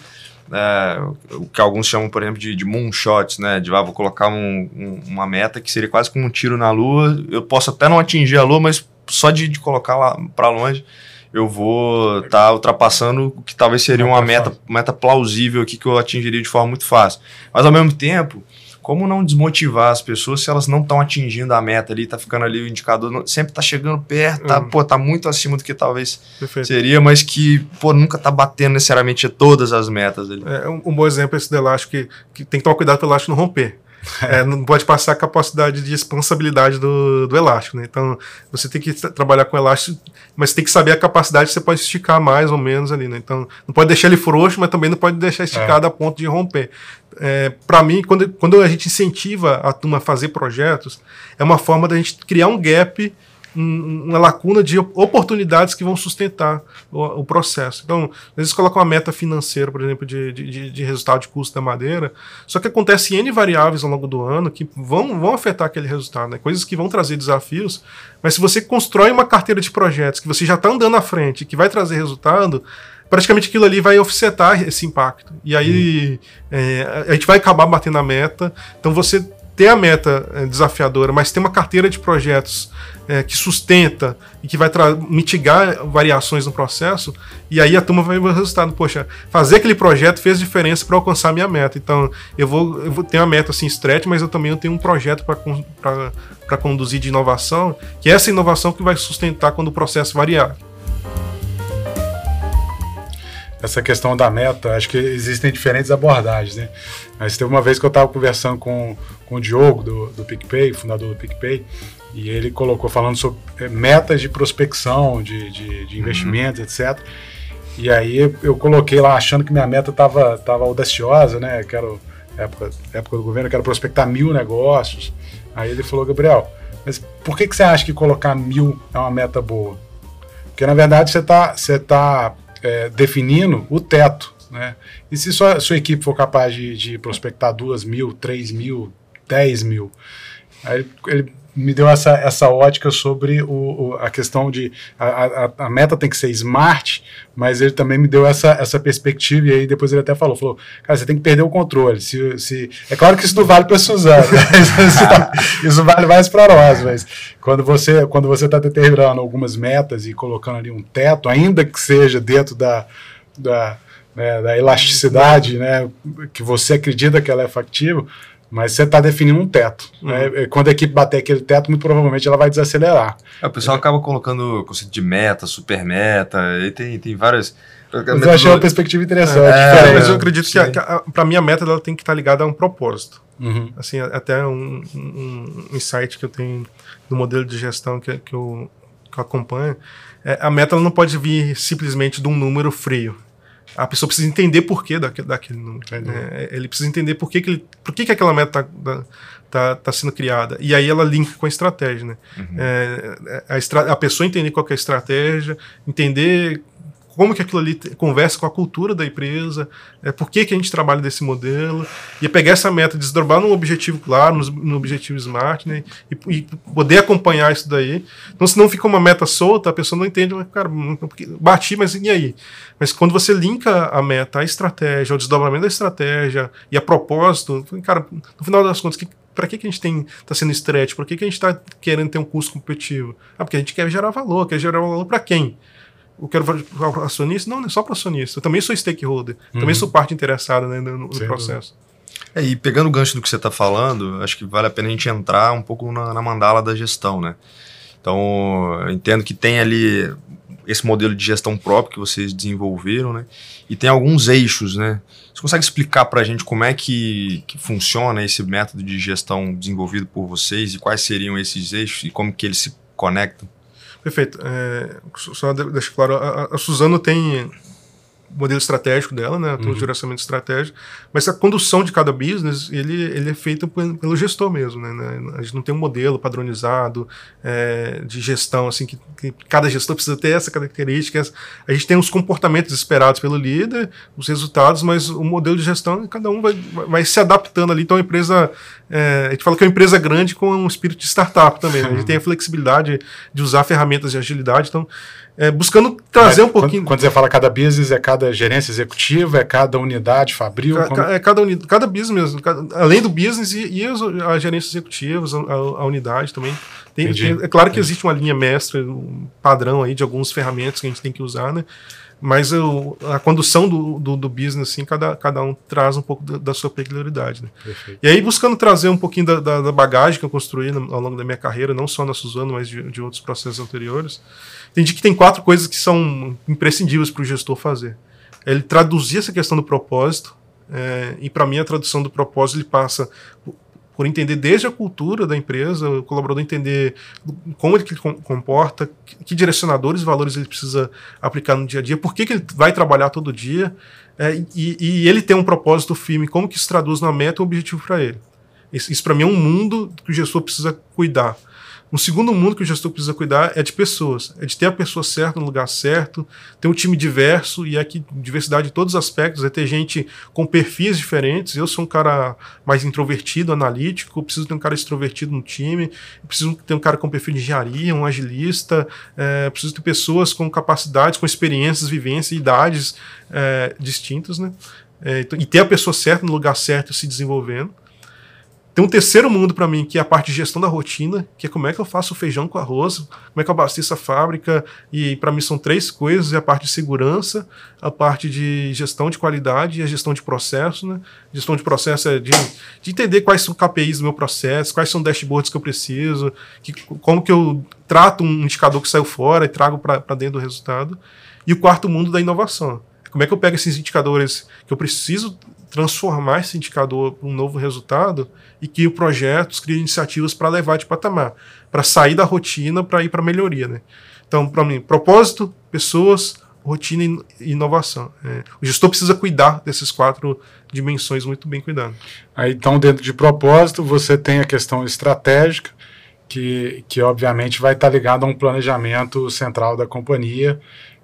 [SPEAKER 2] É, o que alguns chamam, por exemplo, de, de moonshots, né? De ah, vou colocar um, um, uma meta que seria quase como um tiro na lua. Eu posso até não atingir a lua, mas só de, de colocar lá para longe eu vou estar tá ultrapassando o que talvez seria uma meta, meta plausível aqui que eu atingiria de forma muito fácil. Mas ao mesmo tempo, como não desmotivar as pessoas se elas não estão atingindo a meta ali, tá ficando ali o indicador, não, sempre tá chegando perto, tá, uhum. pô, tá muito acima do que talvez Perfeito. seria, mas que, pô, nunca tá batendo necessariamente todas as metas ali.
[SPEAKER 1] É, um, um bom exemplo é esse do elástico, que, que tem que tomar cuidado para o elástico não romper. É, não pode passar a capacidade de expansabilidade do, do elástico, né? Então, você tem que trabalhar com elástico, mas tem que saber a capacidade que você pode esticar mais ou menos ali, né? Então, não pode deixar ele frouxo, mas também não pode deixar esticado é. a ponto de romper. É, para mim, quando, quando a gente incentiva a turma a fazer projetos, é uma forma da gente criar um gap uma lacuna de oportunidades que vão sustentar o, o, processo. Então, às vezes coloca uma meta financeira, por exemplo, de, de, de, resultado de custo da madeira, só que acontece N variáveis ao longo do ano que vão, vão afetar aquele resultado, né? coisas que vão trazer desafios, mas se você constrói uma carteira de projetos que você já está andando à frente, que vai trazer resultado, praticamente aquilo ali vai offsetar esse impacto. E aí hum. é, a gente vai acabar batendo a meta. Então você ter a meta é, desafiadora, mas ter uma carteira de projetos é, que sustenta e que vai mitigar variações no processo, e aí a turma vai ver o resultado. Poxa, fazer aquele projeto fez diferença para alcançar a minha meta. Então, eu vou, eu vou ter uma meta assim stretch, mas eu também tenho um projeto para conduzir de inovação, que é essa inovação que vai sustentar quando o processo variar
[SPEAKER 3] essa questão da meta, acho que existem diferentes abordagens, né? Mas teve uma vez que eu estava conversando com, com o Diogo, do, do PicPay, fundador do PicPay, e ele colocou falando sobre é, metas de prospecção, de, de, de uhum. investimentos, uhum. etc. E aí eu coloquei lá achando que minha meta estava tava audaciosa, né? Quero, época, época do governo, eu quero prospectar mil negócios. Aí ele falou, Gabriel, mas por que, que você acha que colocar mil é uma meta boa? Porque na verdade você está você tá é, definindo o teto. Né? E se sua, sua equipe for capaz de, de prospectar duas mil, três mil, dez mil, aí ele me deu essa, essa ótica sobre o, o a questão de a, a, a, meta tem que ser smart, mas ele também me deu essa, essa perspectiva e aí depois ele até falou, falou, cara, você tem que perder o controle. Se, se, é claro que isso não vale para Suzana, isso, tá, isso, vale mais para nós, mas quando você quando você está determinando algumas metas e colocando ali um teto, ainda que seja dentro da, da, né, da elasticidade, né, que você acredita que ela é factível, mas você está definindo um teto. Uhum. Né? Quando a equipe bater aquele teto, muito provavelmente ela vai desacelerar.
[SPEAKER 2] É, o pessoal é. acaba colocando conceito de meta, super meta, e tem, tem várias.
[SPEAKER 3] Mas eu achei uma perspectiva interessante.
[SPEAKER 1] É, mas eu acredito sim. que, para mim a meta ela tem que estar tá ligada a um propósito. Uhum. Assim, até um, um, insight que eu tenho no modelo de gestão que, que, eu, que eu acompanho, é, a meta ela não pode vir simplesmente de um número frio a pessoa precisa entender por que daquele, daquele número. É, ele precisa entender por que, que, ele, por que, que aquela meta está tá, tá sendo criada. E aí ela linka com a estratégia. Né? Uhum. É, a, estra a pessoa entender qual é a estratégia, entender como que aquilo ali conversa com a cultura da empresa, é, por que, que a gente trabalha desse modelo, e pegar essa meta, desdobrar num objetivo claro, no, objetivo SMART, né, e, e, poder acompanhar isso daí. Então, se não fica uma meta solta, a pessoa não entende, cara, bati, mas e aí? Mas quando você linka a meta, a estratégia, o desdobramento da estratégia e a propósito, cara, no final das contas, que, para que, que a gente está sendo stretch? Por que, que a gente está querendo ter um custo competitivo? Ah, porque a gente quer gerar valor, quer gerar valor para quem? Eu quero para acionista? Não, não é só para acionista. Eu também sou stakeholder. Uhum. Também sou parte interessada né, no, no processo.
[SPEAKER 2] É, e pegando o gancho do que você está falando, acho que vale a pena a gente entrar um pouco na, na mandala da gestão, né? Então, eu entendo que tem ali esse modelo de gestão próprio que vocês desenvolveram, né? E tem alguns eixos, né? Você consegue explicar para a gente como é que, que funciona esse método de gestão desenvolvido por vocês e quais seriam esses eixos e como que eles se conectam?
[SPEAKER 1] Perfeito. É, só deixar claro, a, a Suzano tem modelo estratégico dela, né, uhum. direcionamento estratégico, mas a condução de cada business, ele, ele é feito pelo gestor mesmo, né, né, a gente não tem um modelo padronizado é, de gestão, assim, que, que, cada gestor precisa ter essa característica, a gente tem os comportamentos esperados pelo líder, os resultados, mas o modelo de gestão, cada um vai, vai se adaptando ali, então a empresa, é, a gente fala que é uma empresa grande com um espírito de startup também, né? a gente tem a flexibilidade de usar ferramentas de agilidade, então é, buscando trazer Mas, um pouquinho.
[SPEAKER 3] Quando, quando, você fala cada business, é cada gerência executiva, é cada unidade, fabril?
[SPEAKER 1] Ca, como... É cada, unidade, cada business mesmo, cada, além do business e, e as, as gerências executivas, a, a, unidade também. Tem, tem, é claro que existe uma linha mestra, um padrão aí de alguns ferramentas que a gente tem que usar, né? Mas eu, a condução do, do, do, business, assim, cada, cada um traz um pouco da, da sua peculiaridade. Né? E aí, buscando trazer um pouquinho da, da, da bagagem que eu construí no, ao longo da minha carreira, não só na Suzano, mas de, de outros processos anteriores, entendi que tem quatro coisas que são imprescindíveis para o gestor fazer. Ele traduzir essa questão do propósito, é, e para mim a tradução do propósito ele passa por entender desde a cultura da empresa, o colaborador entender como ele comporta, que direcionadores e valores ele precisa aplicar no dia a dia, por que, que ele vai trabalhar todo dia, é, e, e, ele tem um propósito firme, como que isso traduz na meta e objetivo para ele. Isso, isso para mim é um mundo que o gestor precisa cuidar. Um segundo mundo que o gestor precisa cuidar é de pessoas, é de ter a pessoa certa no lugar certo, ter um time diverso, e aqui diversidade em todos os aspectos, é ter gente com perfis diferentes. Eu sou um cara mais introvertido, analítico, preciso ter um cara extrovertido no time, preciso ter um cara com perfil de engenharia, um agilista, é, preciso ter pessoas com capacidades, com experiências, vivências idades é, distintas, né? É, então, e ter a pessoa certa no lugar certo se desenvolvendo. Tem um terceiro mundo para mim, que é a parte de gestão da rotina, que é como é que eu faço o feijão com arroz, como é que eu abasteço a fábrica, e para mim são três coisas, é a parte de segurança, a parte de gestão de qualidade e a gestão de processo, né? Gestão de processo é de, de entender quais são KPIs do meu processo, quais são dashboards que eu preciso, que, como que eu trato um indicador que saiu fora e trago para dentro do resultado. E o quarto mundo da inovação. Como é que eu pego esses indicadores que eu preciso transformar esse indicador para um novo resultado e crio projetos, crio iniciativas para levar de patamar, para sair da rotina, para ir para melhoria. Né? Então, para mim, propósito, pessoas, rotina e inovação. É, o gestor precisa cuidar dessas quatro dimensões muito bem cuidado.
[SPEAKER 3] Aí, então, dentro de propósito, você tem a questão estratégica, que, que obviamente vai estar ligado a um planejamento central da companhia,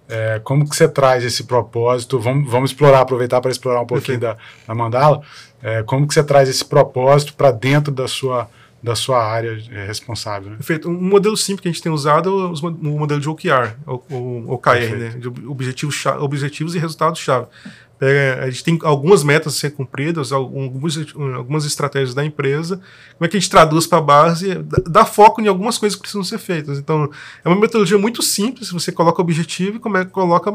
[SPEAKER 3] é, como que você traz esse propósito? Vamos, vamos explorar, aproveitar para explorar um pouquinho da, da, mandala. É, como que você traz esse propósito para dentro da sua, da sua área é, responsável? Né?
[SPEAKER 1] Perfeito. Um modelo simples que a gente tem usado é o modelo de OKR, o, o OKR, né? de objetivos, objetivos e resultados-chave. É, a gente tem algumas metas a ser cumpridas, algumas, algumas estratégias da empresa. Como é que a gente traduz para a base? Dá foco em algumas coisas que precisam ser feitas. Então, é uma metodologia muito simples. Você coloca o objetivo e como é que coloca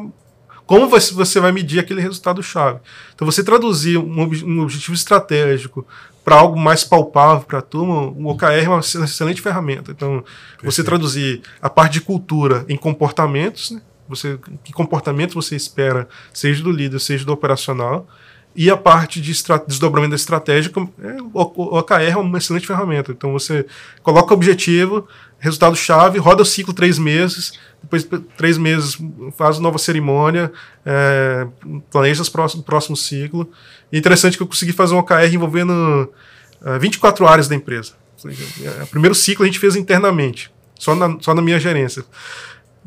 [SPEAKER 1] como você vai medir aquele resultado-chave. Então, você traduzir um, um objetivo estratégico para algo mais palpável para a turma, o OKR é uma excelente ferramenta. Então, Perfeito. você traduzir a parte de cultura em comportamentos, né? Você, que comportamento você espera, seja do líder, seja do operacional. E a parte de desdobramento da estratégia, é, o OKR é uma excelente ferramenta. Então você coloca o objetivo, resultado-chave, roda o ciclo três meses, depois de três meses faz nova cerimônia, é, planeja o próximo, próximo ciclo. E é interessante que eu consegui fazer um OKR envolvendo uh, 24 áreas da empresa. O primeiro ciclo a gente fez internamente, só na, só na minha gerência.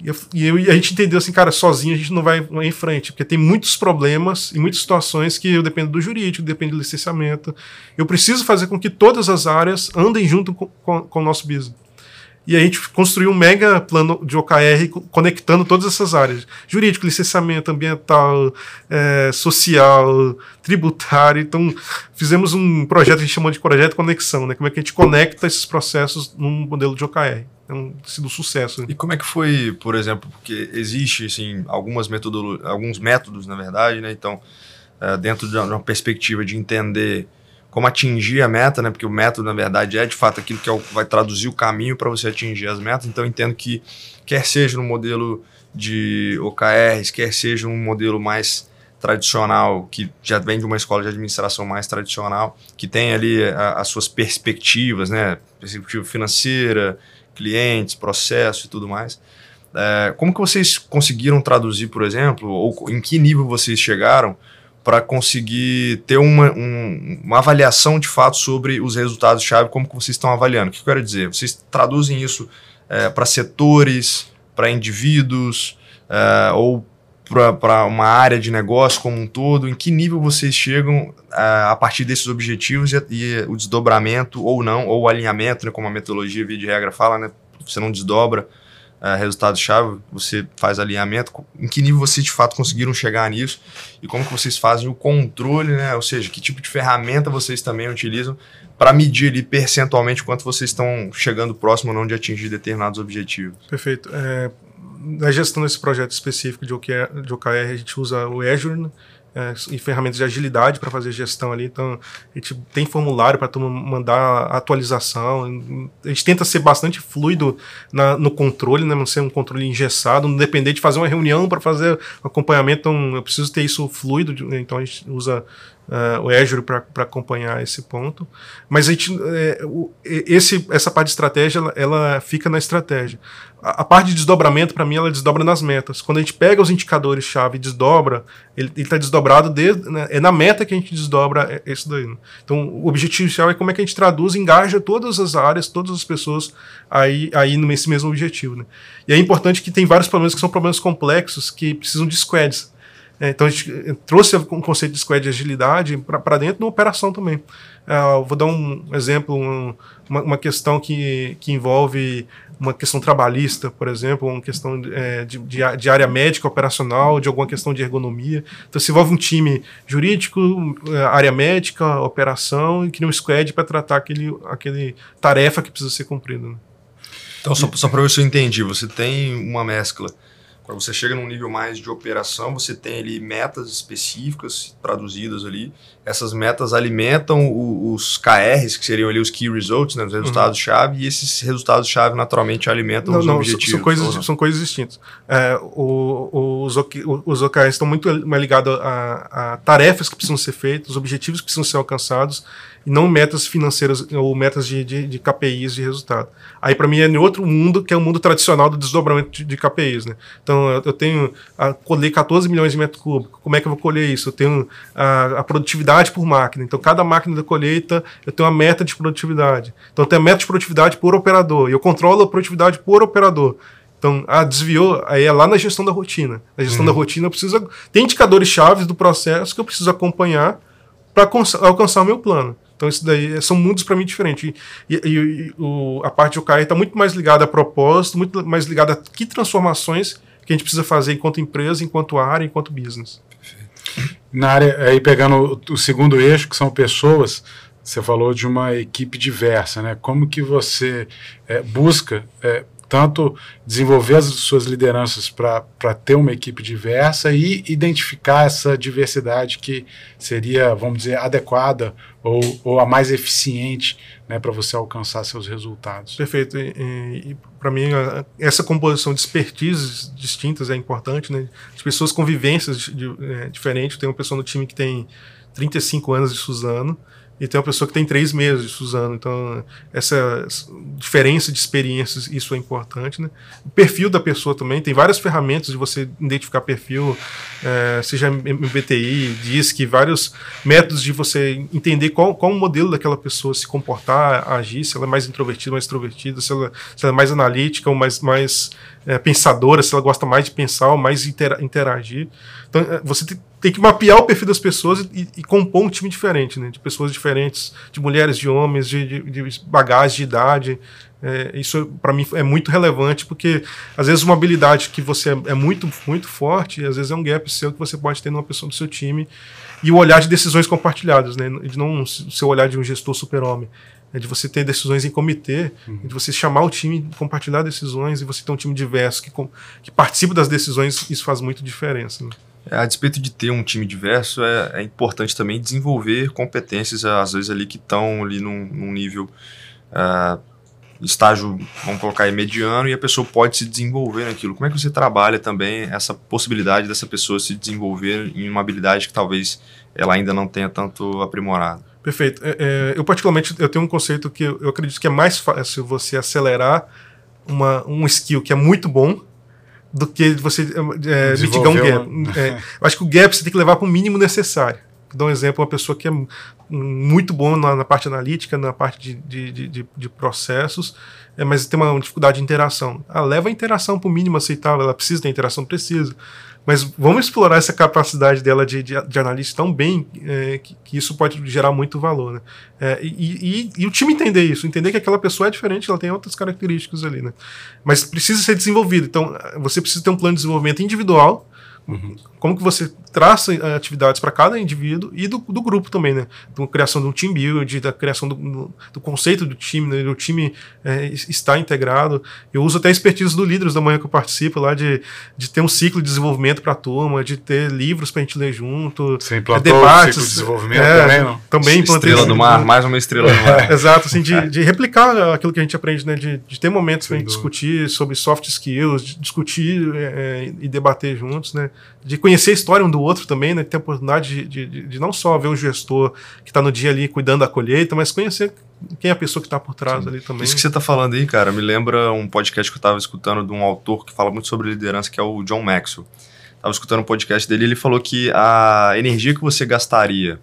[SPEAKER 1] E, eu, e, a gente entendeu assim, cara, sozinho a gente não vai, em frente, porque tem muitos problemas e muitas situações que eu dependo do jurídico, dependo do licenciamento. Eu preciso fazer com que todas as áreas andem junto com, com, com o nosso business. E a gente construiu um mega plano de OKR conectando todas essas áreas: jurídico, licenciamento, ambiental, é, social, tributário. Então, fizemos um projeto que a gente chamou de projeto conexão, né? Como é que a gente conecta esses processos num modelo de OKR. É um sido um sucesso.
[SPEAKER 2] E como é que foi, por exemplo, porque existe assim algumas metodolo alguns métodos, na verdade, né? Então, é, dentro de uma perspectiva de entender como atingir a meta, né? Porque o método, na verdade, é de fato aquilo que é o, vai traduzir o caminho para você atingir as metas. Então, eu entendo que, quer seja no modelo de OKRs, quer seja um modelo mais tradicional, que já vem de uma escola de administração mais tradicional, que tem ali a, as suas perspectivas, né? Perspectiva financeira, clientes, processo e tudo mais. É, como que vocês conseguiram traduzir, por exemplo, ou em que nível vocês chegaram para conseguir ter uma, um, uma avaliação de fato sobre os resultados-chave, como que vocês estão avaliando? O que eu quero dizer? Vocês traduzem isso é, para setores, para indivíduos, é, ou para uma área de negócio como um todo? Em que nível vocês chegam a, a partir desses objetivos e, e, o desdobramento ou não, ou o alinhamento, né, como a metodologia via de regra fala, né, você não desdobra uh, resultado-chave, você faz alinhamento. Em que nível vocês de fato conseguiram chegar nisso e como que vocês fazem o controle, né, ou seja, que tipo de ferramenta vocês também utilizam para medir ali percentualmente quanto vocês estão chegando próximo ou não de atingir determinados objetivos.
[SPEAKER 1] Perfeito. É, na gestão desse projeto específico de OKR, de OKR a gente usa o Azure né? é, e ferramentas de agilidade para fazer gestão ali. Então, a gente tem formulário para mandar atualização. A gente tenta ser bastante fluido na, no controle, né? não ser um controle engessado, não depender de fazer uma reunião para fazer acompanhamento. Então, eu preciso ter isso fluido, então a gente usa uh, o Azure para acompanhar esse ponto. Mas a gente, é, o, esse, essa parte de estratégia, ela, ela fica na estratégia. A, a parte de desdobramento, para mim, ela desdobra nas metas. Quando a gente pega os indicadores-chave e desdobra, ele está desdobrado, desde, né, é na meta que a gente desdobra isso daí. Né? Então, o objetivo inicial é como é que a gente traduz, engaja todas as áreas, todas as pessoas aí, aí nesse mesmo objetivo. Né? E é importante que tem vários problemas que são problemas complexos que precisam de squads. É, então a gente eh, trouxe um conceito de squad de agilidade para dentro da operação também. Uh, vou dar um exemplo, um, uma, uma, questão que, que envolve uma questão trabalhista, por exemplo, uma questão é, de, de, de, área médica operacional, de alguma questão de ergonomia. Então se envolve um time jurídico, área médica, operação, e cria um squad para tratar aquele, aquele tarefa que precisa ser cumprida. Né?
[SPEAKER 2] Então, só, só para ver se eu entendi, você tem uma mescla quando você chega num nível mais de operação, você tem ali metas específicas traduzidas ali. Essas metas alimentam o, os KRs, que seriam ali os Key Results, né, os resultados-chave, uhum. e esses resultados-chave naturalmente alimentam não, os não, objetivos.
[SPEAKER 1] São coisas, são coisas distintas. É, o, os, os OKRs estão muito mais ligados a, a tarefas que precisam ser feitas, os objetivos que precisam ser alcançados, e não metas financeiras ou metas de, de, de KPIs de resultado. Aí, para mim, é em outro mundo, que é o mundo tradicional do desdobramento de, de KPIs. Né? Então, eu tenho, a, colher 14 milhões de metros cúbicos, como é que eu vou colher isso? Eu tenho a, a, produtividade por máquina. Então, cada máquina da colheita, eu tenho uma meta de produtividade. Então, eu tenho a meta de produtividade por operador, e eu controlo a produtividade por operador. Então, ah, desviou, aí é lá na gestão da rotina. Na gestão uhum. da rotina, eu preciso. Tem indicadores chaves do processo que eu preciso acompanhar para alcançar o meu plano. Então, isso daí são mundos para mim diferentes. E, e, e o, a parte de OKR está muito mais ligada a propósito, muito mais ligada a que transformações que a gente precisa fazer enquanto empresa, enquanto área, enquanto business.
[SPEAKER 3] Na área, aí pegando o, o segundo eixo, que são pessoas, você falou de uma equipe diversa, né? Como que você é, busca é, tanto desenvolver as suas lideranças para ter uma equipe diversa e identificar essa diversidade que seria, vamos dizer, adequada ou, ou a mais eficiente né, para você alcançar seus resultados.
[SPEAKER 1] Perfeito. E, e, para mim, essa composição de expertises distintas é importante. Né? As pessoas com vivências de, é, diferentes. Tem uma pessoa no time que tem 35 anos de Suzano e tem uma pessoa que tem três meses Suzano. Então, essa diferença de experiências, isso é importante. Né? O perfil da pessoa também, tem várias ferramentas de você identificar perfil, é, seja MBTI, DISC, vários métodos de você entender qual, qual o modelo daquela pessoa se comportar, agir, se ela é mais introvertida, mais extrovertida, se ela, se ela é mais analítica ou mais, mais é, pensadora, se ela gosta mais de pensar ou mais interagir. Então, é, você tem, tem que mapear o perfil das pessoas e, e, compor um time diferente, né? De pessoas diferentes, de mulheres, de homens, de, de, de bagagem, de idade. É, isso, para mim, é muito relevante, porque às vezes uma habilidade que você é, é muito, muito forte, às vezes é um gap seu que você pode ter numa pessoa do seu time. E o olhar de decisões compartilhadas, né? De não o seu olhar de um gestor super-homem é de você ter decisões em comitê, uhum. de você chamar o time, compartilhar decisões e você ter um time diverso que, que participa das decisões, isso faz muito diferença. Né?
[SPEAKER 2] É, a despeito de ter um time diverso, é, é, importante também desenvolver competências, às vezes ali que estão ali num, num nível uh, estágio, vamos colocar aí, mediano, e a pessoa pode se desenvolver naquilo. Como é que você trabalha também essa possibilidade dessa pessoa se desenvolver em uma habilidade que talvez ela ainda não tenha tanto aprimorado?
[SPEAKER 1] Perfeito. É, é, eu particularmente eu tenho um conceito que eu, acredito que é mais fácil você acelerar uma, um skill que é muito bom do que você é, mitigar um gap. É, eu acho que o gap você tem que levar para o mínimo necessário. Vou dar um exemplo, uma pessoa que é muito bom na, na parte analítica, na parte de, de, de, de processos, é, mas tem uma dificuldade de interação. Ah, leva a interação para o mínimo aceitável, ela precisa da interação, precisa. Mas vamos explorar essa capacidade dela de, de, de analista tão bem é, que, que, isso pode gerar muito valor. Né? É, e, e, e, o time entender isso, entender que aquela pessoa é diferente, ela tem outras características ali. Né? Mas precisa ser desenvolvido. Então, você precisa ter um plano de desenvolvimento individual Uhum. Como que você traça uh, atividades para cada indivíduo e do, do, grupo também, né? Da criação do team build, da criação do, do, conceito do time, né? do time é, está integrado. Eu uso até a expertise do Líderes da manhã que eu participo lá de, de ter um ciclo de desenvolvimento para a turma, de ter livros para a gente ler junto.
[SPEAKER 3] Você implantou debates, o ciclo de desenvolvimento é, também, não?
[SPEAKER 2] Também Estrela do mar, mais uma estrela do mar.
[SPEAKER 1] Exato, assim, de, de, replicar aquilo que a gente aprende, né? De, de ter momentos para discutir sobre soft skills, de discutir é, e debater juntos, né? De conhecer a história um do outro também, né? Ter a oportunidade de, de, de não só ver o gestor que está no dia ali cuidando da colheita, mas conhecer quem é a pessoa que está por trás Sim. ali também.
[SPEAKER 2] Isso que você está falando aí, cara, me lembra um podcast que eu estava escutando de um autor que fala muito sobre liderança, que é o John Maxwell. Estava escutando um podcast dele e ele falou que a energia que você gastaria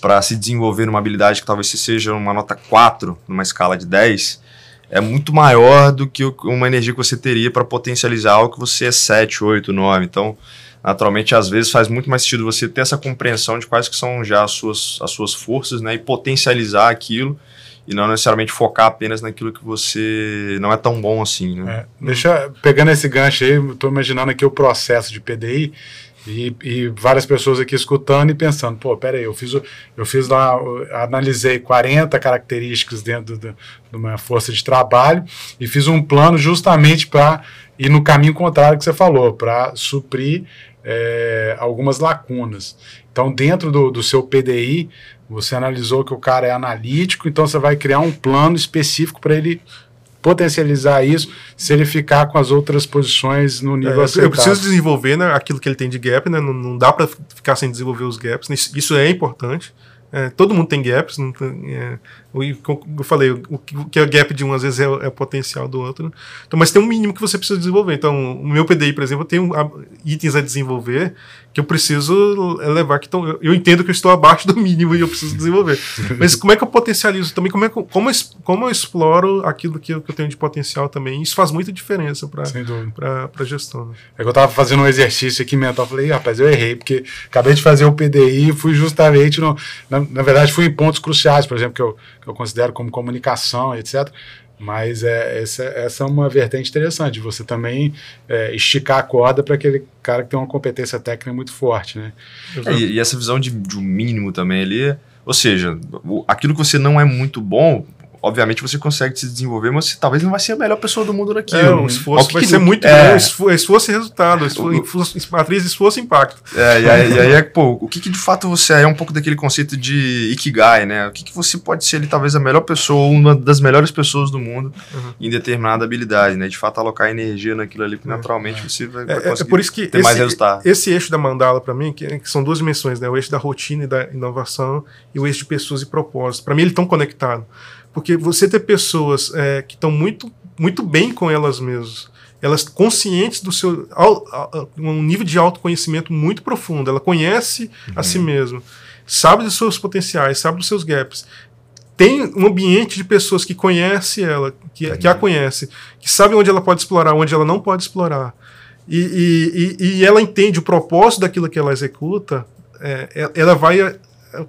[SPEAKER 2] para se desenvolver numa habilidade que talvez seja uma nota 4 numa escala de 10 é muito maior do que uma energia que você teria para potencializar algo que você é 7, 8, 9. Então, naturalmente, às vezes faz muito mais sentido você ter essa compreensão de quais que são já as suas, as suas forças, né, e potencializar aquilo e não necessariamente focar apenas naquilo que você não é tão bom assim, né?
[SPEAKER 3] É, deixa, pegando esse gancho aí, estou imaginando aqui o processo de PDI e, e, várias pessoas aqui escutando e pensando, pô, peraí, eu fiz, eu fiz lá, eu analisei 40 características dentro de, uma força de trabalho e fiz um plano justamente para ir no caminho contrário que você falou, para suprir é, algumas lacunas. Então, dentro do, do seu PDI, você analisou que o cara é analítico, então você vai criar um plano específico para ele potencializar isso se ele ficar com as outras posições no nível é,
[SPEAKER 1] aceitável. Eu preciso desenvolver né, aquilo que ele tem de gap, né, não, não dá para ficar sem desenvolver os gaps, isso é importante. É, todo mundo tem gaps, não tem, é, eu falei, o que é gap de um às vezes é, é o potencial do outro. Então, mas tem um mínimo que você precisa desenvolver. Então, o meu PDI, por exemplo, tem itens a desenvolver que eu preciso levar que estão. Eu entendo que eu estou abaixo do mínimo e eu preciso desenvolver. mas como é que eu potencializo também? Como, é que, como, eu, como eu exploro aquilo que eu, que eu tenho de potencial também? Isso faz muita diferença para a gestão. Né?
[SPEAKER 3] É que eu estava fazendo um exercício aqui mental, falei, rapaz, eu errei, porque acabei de fazer o PDI e fui justamente no. Na, na verdade, fui em pontos cruciais, por exemplo, que eu que eu considero como comunicação, etc. Mas é, essa, essa é uma vertente interessante, você também é, esticar a corda para aquele cara que tem uma competência técnica muito forte. Né?
[SPEAKER 2] É, e, essa visão de, de um mínimo também ali, ou seja, aquilo que você não é muito bom, obviamente você consegue se desenvolver, mas você talvez não vai ser a melhor pessoa do mundo naquilo. É,
[SPEAKER 1] o esforço vai ser muito é, bom, esforço e resultado, esforço, matriz esforço e impacto.
[SPEAKER 2] É, e aí, e aí é, pô, o que, que, de fato você é, é um pouco daquele conceito de Ikigai, né? O que, que você pode ser ali, talvez a melhor pessoa, uma das melhores pessoas do mundo uhum. em determinada habilidade, né? De fato alocar energia naquilo ali, que naturalmente é. você vai, vai
[SPEAKER 1] é, é, por isso que ter esse, mais resultado. Esse eixo da mandala, para mim, que, que, são duas dimensões, né? O eixo da rotina e da inovação e o eixo de pessoas e propósito. Para mim, eles estão conectados. Porque você ter pessoas é, que estão muito, muito bem com elas mesmas, elas conscientes do seu. um nível de autoconhecimento muito profundo, ela conhece uhum. a si uhum. mesma, sabe dos seus potenciais, sabe dos seus gaps. Tem um ambiente de pessoas que conhece ela, que, uhum. que a conhece, que sabe onde ela pode explorar, onde ela não pode explorar. E, e, e, e ela entende o propósito daquilo que ela executa, é, ela vai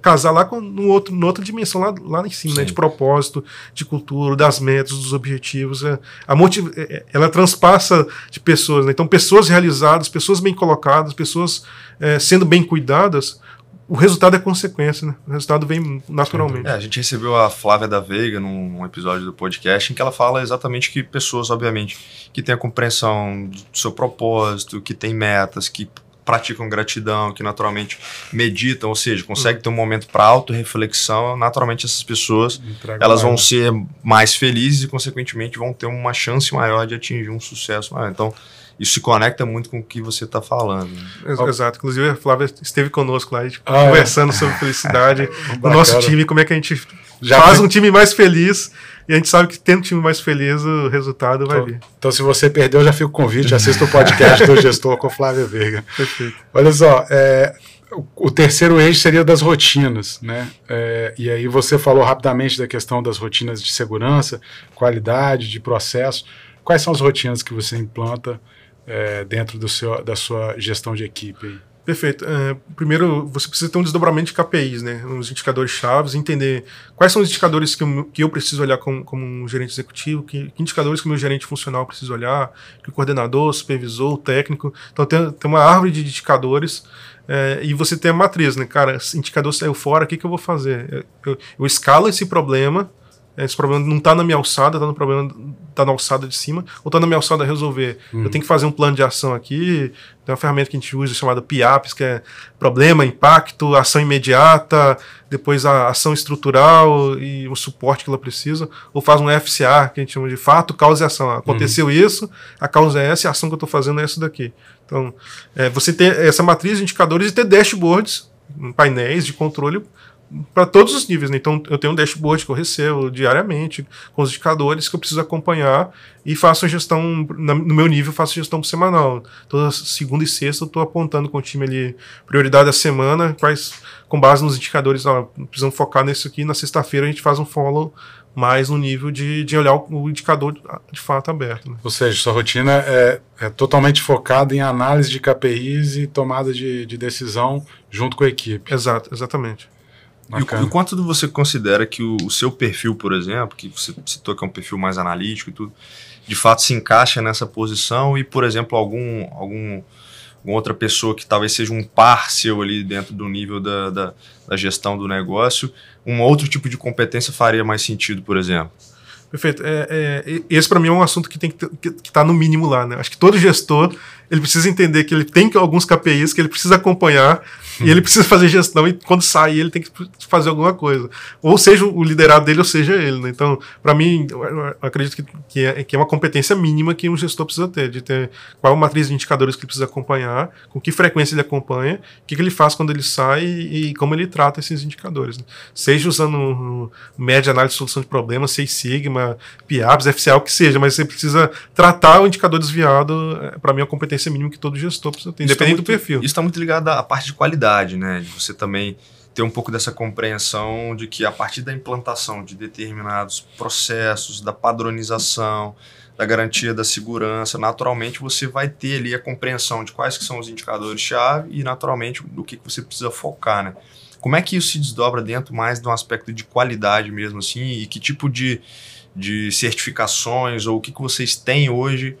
[SPEAKER 1] casar lá com no outro, no outra dimensão lá, lá em cima, né? De propósito, de cultura, das metas, dos objetivos. É, a motiv é, é, ela transpassa de pessoas, né? Então, pessoas realizadas, pessoas bem colocadas, pessoas é, sendo bem cuidadas, o resultado é consequência, né? O resultado vem naturalmente.
[SPEAKER 2] É, a gente recebeu a Flávia da Veiga num, num, episódio do podcast em que ela fala exatamente que pessoas, obviamente, que têm a compreensão do seu propósito, que têm metas, que praticam gratidão, que naturalmente meditam, ou seja, conseguem ter um momento para auto-reflexão, naturalmente essas pessoas elas vão
[SPEAKER 3] mais.
[SPEAKER 2] ser mais felizes e, consequentemente, vão ter uma chance maior de atingir um sucesso maior. Então, isso se conecta muito com o que você está falando. né?
[SPEAKER 1] Ex- Exato. Inclusive, a Flávia esteve conosco lá, a gente
[SPEAKER 3] Ah, é.
[SPEAKER 1] conversando sobre felicidade, o nosso time, como é que a gente
[SPEAKER 3] Já
[SPEAKER 1] faz um time mais feliz. E a gente sabe que tendo um time mais feliz, o resultado vai vir.
[SPEAKER 3] Então, se você perdeu, já fica o convite, assista o podcast do gestor com Flávia Veiga.
[SPEAKER 1] Perfeito.
[SPEAKER 3] Olha só, é, o, o terceiro eixo seria das rotinas, né? É, e aí você falou rapidamente da questão das rotinas de segurança, qualidade, de processo. Quais são as rotinas que você implanta é, dentro do seu, da sua gestão de equipe? aí?
[SPEAKER 1] Perfeito. É, primeiro, você precisa ter um desdobramento de KPIs, né? Os indicadores chaves, entender quais são os indicadores que eu, que eu preciso olhar como, como um gerente executivo, que, que indicadores que o meu gerente funcional precisa olhar, que o coordenador, supervisor, técnico. Então, tem, tem uma árvore de indicadores é, e você tem a matriz, né? Cara, esse indicador saiu fora, o que, que eu vou fazer? Eu, eu, eu escalo esse problema, esse problema não está na minha alçada, está no problema tá na alçada de cima, ou está na minha alçada a resolver. Eu tenho que fazer um plano de ação aqui. Tem uma ferramenta que a gente usa chamada PIAPS, que é problema, impacto, ação imediata, depois a ação estrutural e o suporte que ela precisa. Ou faz um FCA, que a gente chama de fato, causa e ação. Aconteceu isso, a causa é essa, e a ação que eu estou fazendo é essa daqui. Então, é, você ter essa matriz de indicadores e ter dashboards, painéis de controle para todos os níveis. Né? Então, eu tenho um dashboard que eu recebo diariamente, com os indicadores que eu preciso acompanhar e faço a gestão, na- no meu nível, faço gestão semanal. Toda segunda e sexta eu estou apontando com o time ali prioridade da semana, quais, com base nos indicadores, ó, precisamos focar nisso aqui. Na sexta-feira a gente faz um follow mais no nível de, de olhar o, o indicador de fato aberto. Né?
[SPEAKER 3] Ou seja, sua rotina é, é totalmente focada em análise de KPIs e tomada de, de decisão junto com a equipe.
[SPEAKER 1] Exato, exatamente.
[SPEAKER 2] E o, e o quanto você considera que o, o seu perfil, por exemplo, que você citou que é um perfil mais analítico e tudo, de fato se encaixa nessa posição e, por exemplo, algum, algum, alguma outra pessoa que talvez seja um par seu ali dentro do nível da, da, da gestão do negócio, um outro tipo de competência faria mais sentido, por exemplo?
[SPEAKER 1] Perfeito. É, é, esse para mim é um assunto que tem que estar tá no mínimo lá, né? Acho que todo gestor ele precisa entender que ele tem alguns KPIs que ele precisa acompanhar e ele precisa fazer gestão e quando sair ele tem que fazer alguma coisa. Ou seja o liderado dele ou seja ele, né? Então, para mim, acredito que, que, é, que é uma competência mínima que um gestor precisa ter, de ter qual a matriz de indicadores que ele precisa acompanhar, com que frequência ele acompanha, o que, que ele faz quando ele sai e, e como ele trata esses indicadores. Né? Seja usando média análise de solução de problemas, Seis Sigma, PIAPS, FCA, o que seja, mas você precisa tratar o indicador desviado, para mim, é uma competência mínima que todo gestor precisa ter, independente
[SPEAKER 2] tá muito,
[SPEAKER 1] do perfil.
[SPEAKER 2] Isso está muito ligado à parte de qualidade, né? De você também ter um pouco dessa compreensão de que a partir da implantação de determinados processos, da padronização, da garantia da segurança, naturalmente você vai ter ali a compreensão de quais que são os indicadores-chave e naturalmente do que, que você precisa focar, né? Como é que isso se desdobra dentro mais de um aspecto de qualidade mesmo assim e que tipo de, de certificações ou o que, que vocês têm hoje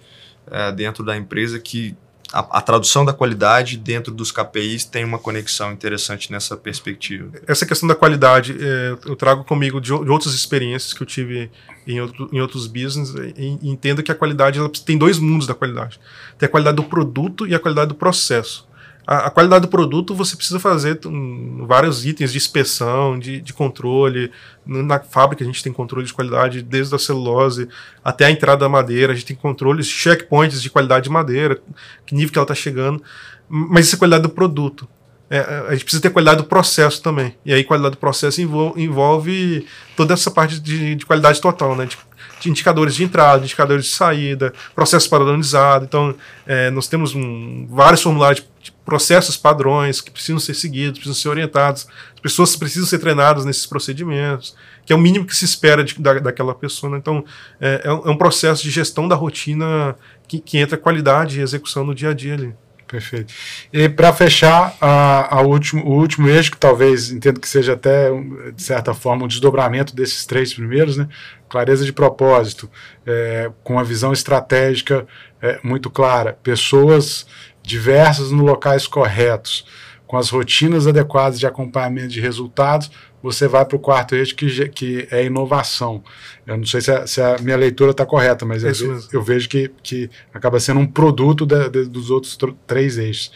[SPEAKER 2] é, dentro da empresa que a, a, tradução da qualidade dentro dos KPIs tem uma conexão interessante nessa perspectiva.
[SPEAKER 1] Essa questão da qualidade é, eu trago comigo de, de, outras experiências que eu tive em, outro, em outros business e, e entendo que a qualidade ela tem dois mundos da qualidade. Tem a qualidade do produto e a qualidade do processo. A, a qualidade do produto você precisa fazer um, vários itens de inspeção, de, de controle. Na fábrica a gente tem controle de qualidade desde a celulose até a entrada da madeira. A gente tem controles, checkpoints de qualidade de madeira, que nível que ela está chegando. Mas isso é qualidade do produto. É, a gente precisa ter qualidade do processo também. E aí, qualidade do processo envolve, envolve toda essa parte de, de qualidade total, né? De, de, indicadores de entrada, indicadores de saída, processo padronizado. Então, é, nós temos um, vários formulários de processos padrões que precisam ser seguidos, precisam ser orientados. As pessoas precisam ser treinadas nesses procedimentos, que é o mínimo que se espera de, da, daquela pessoa. Né? Então, é, é, um processo de gestão da rotina que, que entra qualidade e execução no dia a dia ali.
[SPEAKER 3] Perfeito. E para fechar, a, a último, o último eixo, que talvez entendo que seja até, de certa forma, um desdobramento desses três primeiros, né? clareza de propósito, é, com uma visão estratégica é, muito clara, pessoas diversas nos locais corretos. com as rotinas adequadas de acompanhamento de resultados, você vai para o quarto eixo que, que é inovação. Eu não sei se a, se a minha leitura está correta, mas
[SPEAKER 1] É
[SPEAKER 3] eu, eu vejo que, que acaba sendo um produto da- de- dos outros tr- três eixos.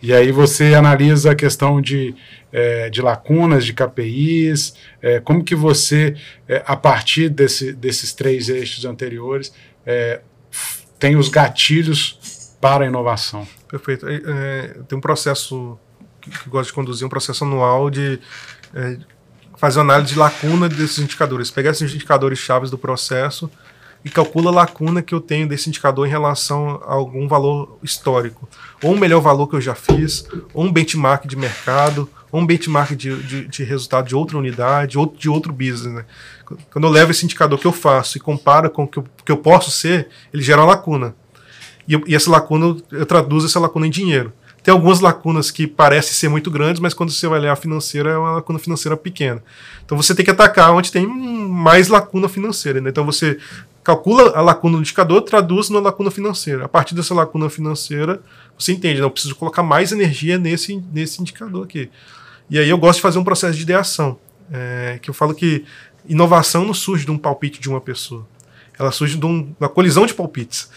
[SPEAKER 3] E aí você analisa a questão de, eh, de lacunas, de KPIs, eh, como que você, eh, a partir desse, desses três eixos anteriores, f- tem os gatilhos para a inovação.
[SPEAKER 1] Perfeito. É, é, tem um processo que, que gosto de conduzir, um processo anual de é, fazer análise de lacuna desses indicadores. Pegar esses indicadores chaves do processo e calcula a lacuna que eu tenho desse indicador em relação a algum valor histórico. Ou um melhor valor que eu já fiz, ou um benchmark de mercado, ou um benchmark de, de, de resultado de outra unidade, ou de outro business. Né? Quando eu levo esse indicador que eu faço e comparo com o que eu, que eu posso ser, ele gera uma lacuna. E, e essa lacuna, eu- traduzo essa lacuna em dinheiro. Tem algumas lacunas que parecem ser muito grandes, mas quando você vai olhar a financeira, é uma lacuna financeira pequena. Então você tem que atacar onde tem mais lacuna financeira. né? Então você calcula a lacuna do indicador, traduz na lacuna financeira. A partir dessa lacuna financeira, você entende, não, eu preciso colocar mais energia nesse, nesse indicador aqui. E aí eu gosto de fazer um processo de ideação, é, que eu falo que inovação não surge de um palpite de uma pessoa. Ela surge de um- uma colisão de palpites.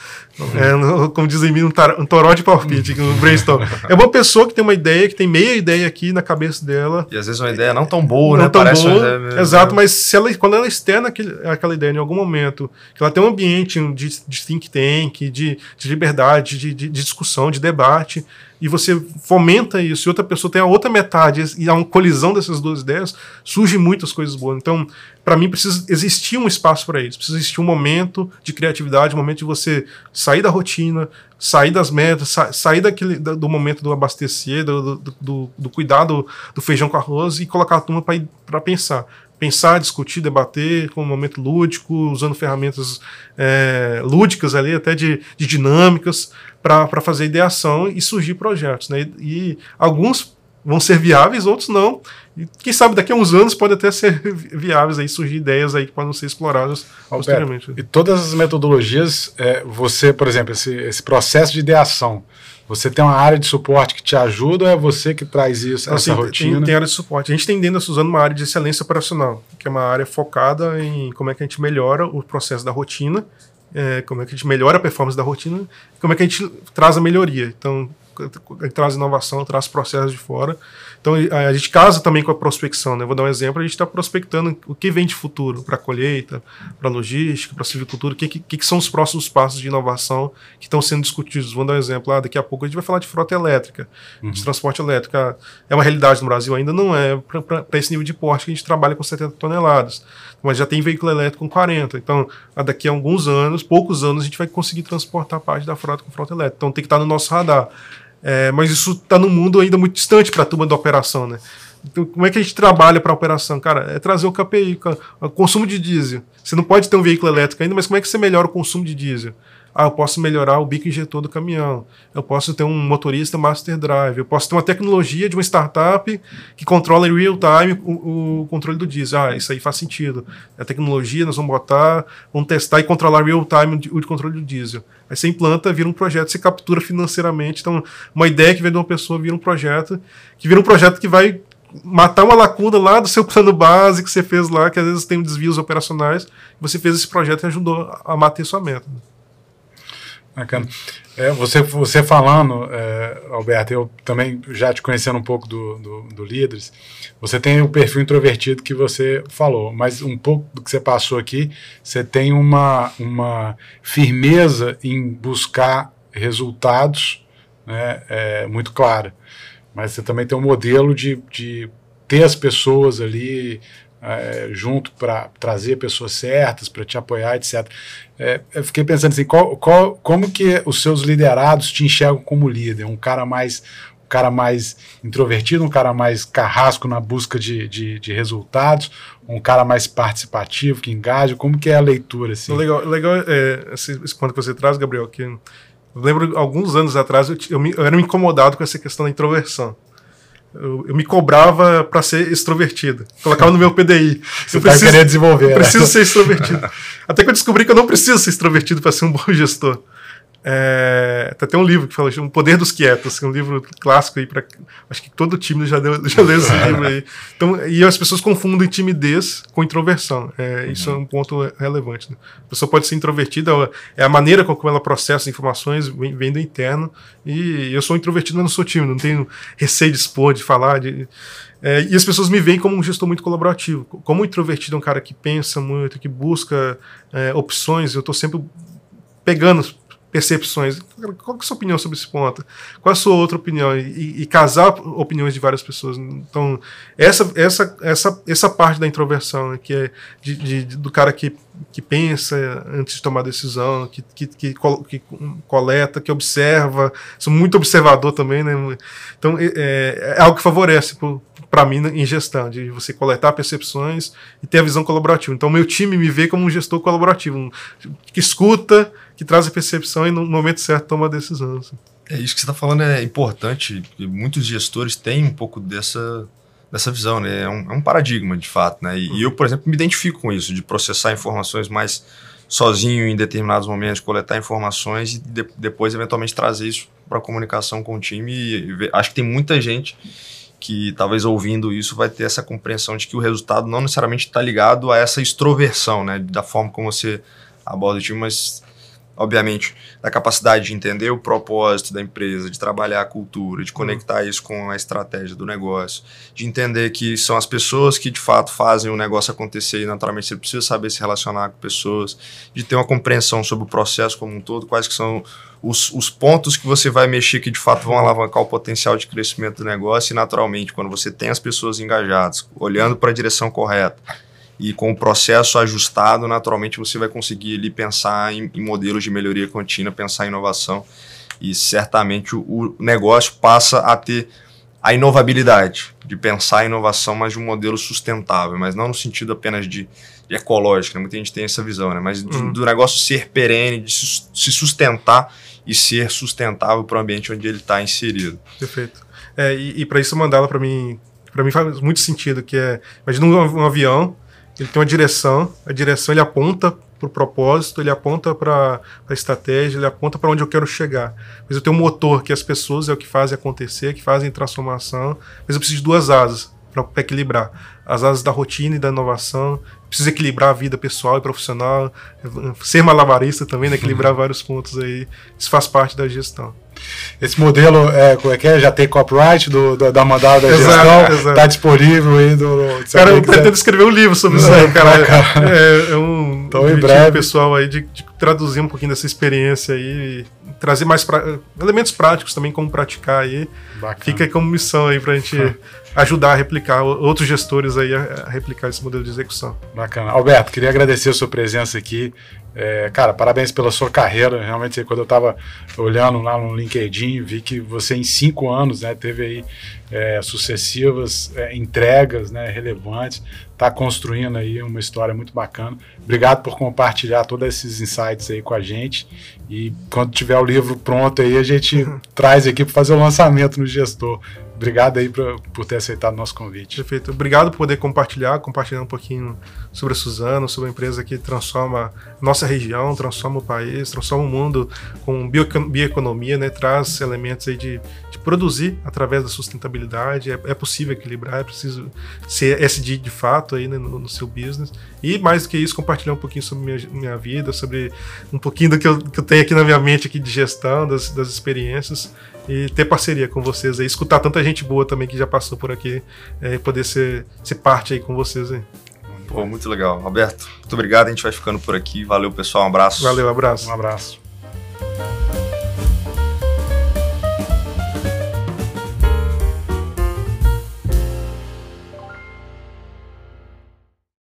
[SPEAKER 1] É, no- como dizem em mim, um, tar- um toró de palpite, um brainstorm. É uma pessoa que tem uma ideia, que tem meia ideia aqui na cabeça dela,
[SPEAKER 2] E às vezes uma ideia não tão boa,
[SPEAKER 1] não
[SPEAKER 2] né?
[SPEAKER 1] tão
[SPEAKER 2] Parece uma
[SPEAKER 1] boa,
[SPEAKER 2] meio-
[SPEAKER 1] exato, mas se ela, quando ela externa aquele, aquela ideia em algum momento, que ela tem um ambiente de, de think tank, de, de liberdade, de, de- de discussão, de debate, e você fomenta isso, e outra pessoa tem a outra metade, e há uma colisão dessas duas ideias, surgem muitas coisas boas. Então, para mim, precisa existir um espaço para isso, precisa existir um momento de criatividade, um momento de você sair da rotina, sair das metas, sa- sair daquele, da- do momento do abastecer, do, do, do- do cuidado do feijão com arroz e colocar a turma para pensar. Pensar, discutir, debater com um momento lúdico, usando ferramentas é, lúdicas ali, até de, de dinâmicas, para fazer ideação e surgir projetos. Né? E, e alguns vão ser viáveis, outros não. E quem sabe daqui a uns anos pode até ser vi- viáveis aí, surgir ideias aí que podem ser exploradas posteriormente.
[SPEAKER 3] E todas as metodologias, é, você, por exemplo, esse, esse processo de ideação, você tem uma área de suporte que te ajuda ou é você que traz isso,
[SPEAKER 1] Então,
[SPEAKER 3] essa
[SPEAKER 1] assim,
[SPEAKER 3] rotina?
[SPEAKER 1] Tem, tem área de suporte. A gente tem dentro da Suzano uma área de excelência operacional, que é uma área focada em como é que a gente melhora o processo da rotina, é, como é que a gente melhora a performance da rotina, como é que a gente traz a melhoria. Então, traz inovação, traz processos de fora. Então, a, gente casa também com a prospecção. Né? Vou dar um exemplo: a gente está prospectando o que vem de futuro para a colheita, para a logística, para a silvicultura, o que, que, que são os próximos passos de inovação que estão sendo discutidos. Vou dar um exemplo: ah, daqui a pouco a gente vai falar de frota elétrica, de transporte elétrico. Ah, É uma realidade no Brasil, ainda não é para esse nível de porte que a gente trabalha com 70 toneladas, mas já tem veículo elétrico com 40. Então, ah, daqui a alguns anos, poucos anos, a gente vai conseguir transportar parte da frota com frota elétrica. Então, tem que estar no nosso radar. É, mas isso está no mundo ainda muito distante para a turma da operação, né? Então, como é que a gente trabalha para a operação? Cara, é trazer o KPI, o consumo de diesel. Você não pode ter um veículo elétrico ainda, mas como é que você melhora o consumo de diesel? Ah, eu posso melhorar o bico injetor do caminhão. Eu posso ter um motorista master drive. Eu posso ter uma tecnologia de uma startup que controla em real time o, o controle do diesel. Ah, isso aí faz sentido. A tecnologia, nós vamos botar, vamos testar e controlar real time o controle do diesel. Aí você implanta, vira um projeto, você captura financeiramente. Então, uma ideia que vem de uma pessoa vira um projeto, que vira um projeto que vai matar uma lacuna lá do seu plano base que você fez lá, que às vezes tem desvios operacionais. Você fez esse projeto e ajudou a manter sua meta.
[SPEAKER 3] Bacana. É, você, você falando, é, Alberto, eu também já te conhecendo um pouco do, do, do Líderes, você tem o perfil introvertido que você falou, mas um pouco do que você passou aqui, você tem uma, uma firmeza em buscar resultados né, é, muito clara. Mas você também tem um modelo de, de ter as pessoas ali é, junto para trazer pessoas certas, para te apoiar, etc. É, eu fiquei pensando assim, qual, qual, como que os seus liderados te enxergam como líder? Um cara mais um cara mais introvertido, um cara mais carrasco na busca de, de, de resultados, um cara mais participativo, que engaja? Como que é a leitura? Assim?
[SPEAKER 1] Legal, legal é esse, esse ponto que você traz, Gabriel, que eu lembro alguns anos atrás eu, eu, me, eu era incomodado com essa questão da introversão. Eu, eu, me cobrava para ser extrovertido. Colocava no meu PDI.
[SPEAKER 3] Você eu preciso, querer desenvolver.
[SPEAKER 1] Eu preciso né? ser extrovertido. Até que eu descobri que eu não preciso ser extrovertido para ser um bom gestor. É, tem um livro que fala O Poder dos Quietos, que é um livro clássico aí para acho que todo time já, deu, já leu esse livro aí. Então, e as pessoas confundem timidez com introversão. É, uhum. Isso é um ponto relevante. Né? A pessoa pode ser introvertida, é a maneira como ela processa informações vem, vem do interno. E eu sou introvertido, mas não sou tímido, não tenho receio de expor, de falar. De, é, e as pessoas me veem como um gestor muito colaborativo. Como introvertido é um cara que pensa muito, que busca é, opções, eu estou sempre pegando percepções. Qual é a sua opinião sobre esse ponto? Qual é a sua outra opinião? E, e, casar opiniões de várias pessoas. Então, essa, essa, essa, essa parte da introversão, né, que é de, de, do cara que, que pensa antes de tomar decisão, que, que, que, que coleta, que observa. Sou muito observador também, né? Então, é, é algo que favorece para mim em gestão, de você coletar percepções e ter a visão colaborativa. Então, meu time me vê como um gestor colaborativo, um, que escuta que traz a percepção e no momento certo toma a decisão. Assim.
[SPEAKER 2] É isso que você está falando é importante. Muitos gestores têm um pouco dessa, dessa visão, né? É um, é um paradigma, de fato, né? E, uhum. eu, por exemplo, me identifico com isso, de processar informações mais sozinho em determinados momentos, coletar informações e de, depois, eventualmente, trazer isso para comunicação com o time. E, e, acho que tem muita gente que talvez ouvindo isso vai ter essa compreensão de que o resultado não necessariamente está ligado a essa extroversão, né? Da forma como você aborda o time, mas obviamente, da capacidade de entender o propósito da empresa, de trabalhar a cultura, de conectar isso com a estratégia do negócio, de entender que são as pessoas que de fato fazem o negócio acontecer e naturalmente você precisa saber se relacionar com pessoas, de ter uma compreensão sobre o processo como um todo, quais que são os, os pontos que você vai mexer que de fato vão alavancar o potencial de crescimento do negócio e naturalmente quando você tem as pessoas engajadas, olhando para a direção correta, e com o processo ajustado, naturalmente você vai conseguir ali pensar em, em modelos de melhoria contínua, pensar em inovação e certamente o, o, negócio passa a ter a inovabilidade, de pensar a inovação, mas de um modelo sustentável, mas não no sentido apenas de, de ecológico, né? muita gente tem essa visão, né? mas do, uhum. do negócio ser perene, de se sustentar e ser sustentável para o ambiente onde ele está inserido.
[SPEAKER 1] Perfeito. É, e, e para isso mandá-la para mim, para mim faz muito sentido, que é, imagina um, um avião ele tem uma direção, a direção ele aponta para o propósito, ele aponta para a estratégia, ele aponta para onde eu quero chegar. Mas eu tenho um motor que as pessoas é o que fazem acontecer, que fazem transformação, mas eu preciso de duas asas para equilibrar. As asas da rotina e da inovação, preciso equilibrar a vida pessoal e profissional, ser malabarista também, né? equilibrar uhum. vários pontos aí. Isso faz parte da gestão.
[SPEAKER 3] Esse modelo é, como é que é? Já tem copyright do, do da mandada da exato, gestão, está disponível aí. Do,
[SPEAKER 1] cara, eu pretendo escrever um livro sobre isso aí, cara. É, é um então, em breve. pessoal aí de, de, traduzir um pouquinho dessa experiência aí e trazer mais pra, elementos práticos também como praticar aí. Bacana. Fica aí como missão aí pra gente ajudar a replicar, outros gestores aí a, replicar esse modelo de execução.
[SPEAKER 3] Bacana. Alberto, queria agradecer a sua presença aqui. É, cara, parabéns pela sua carreira. Realmente, quando eu estava olhando lá no LinkedIn, vi que você em cinco anos né, teve aí é, sucessivas é, entregas né, relevantes, está construindo aí uma história muito bacana. Obrigado por compartilhar todos esses insights aí com a gente. E quando tiver o livro pronto aí, a gente traz aqui para fazer o lançamento no gestor. Obrigado aí pra, por ter aceitado o nosso convite.
[SPEAKER 1] Perfeito. Obrigado por poder compartilhar, compartilhar um pouquinho sobre a Suzano, sobre a empresa que transforma nossa região, transforma o país, transforma o mundo com bioeconomia, né? Traz elementos aí de, de produzir através da sustentabilidade. É, é, possível equilibrar, é preciso ser SD de fato aí né, no, no, seu business. E mais do que isso, compartilhar um pouquinho sobre minha, minha vida, sobre um pouquinho do que eu, que eu tenho aqui na minha mente aqui de gestão, das, das experiências e ter parceria com vocês aí, escutar tanta gente boa também que já passou por aqui, é, poder ser, ser parte aí com vocês aí.
[SPEAKER 2] Pô, muito legal. Roberto, muito obrigado. A gente vai ficando por aqui. Valeu, pessoal. Um abraço.
[SPEAKER 1] Valeu, abraço.
[SPEAKER 3] Um abraço.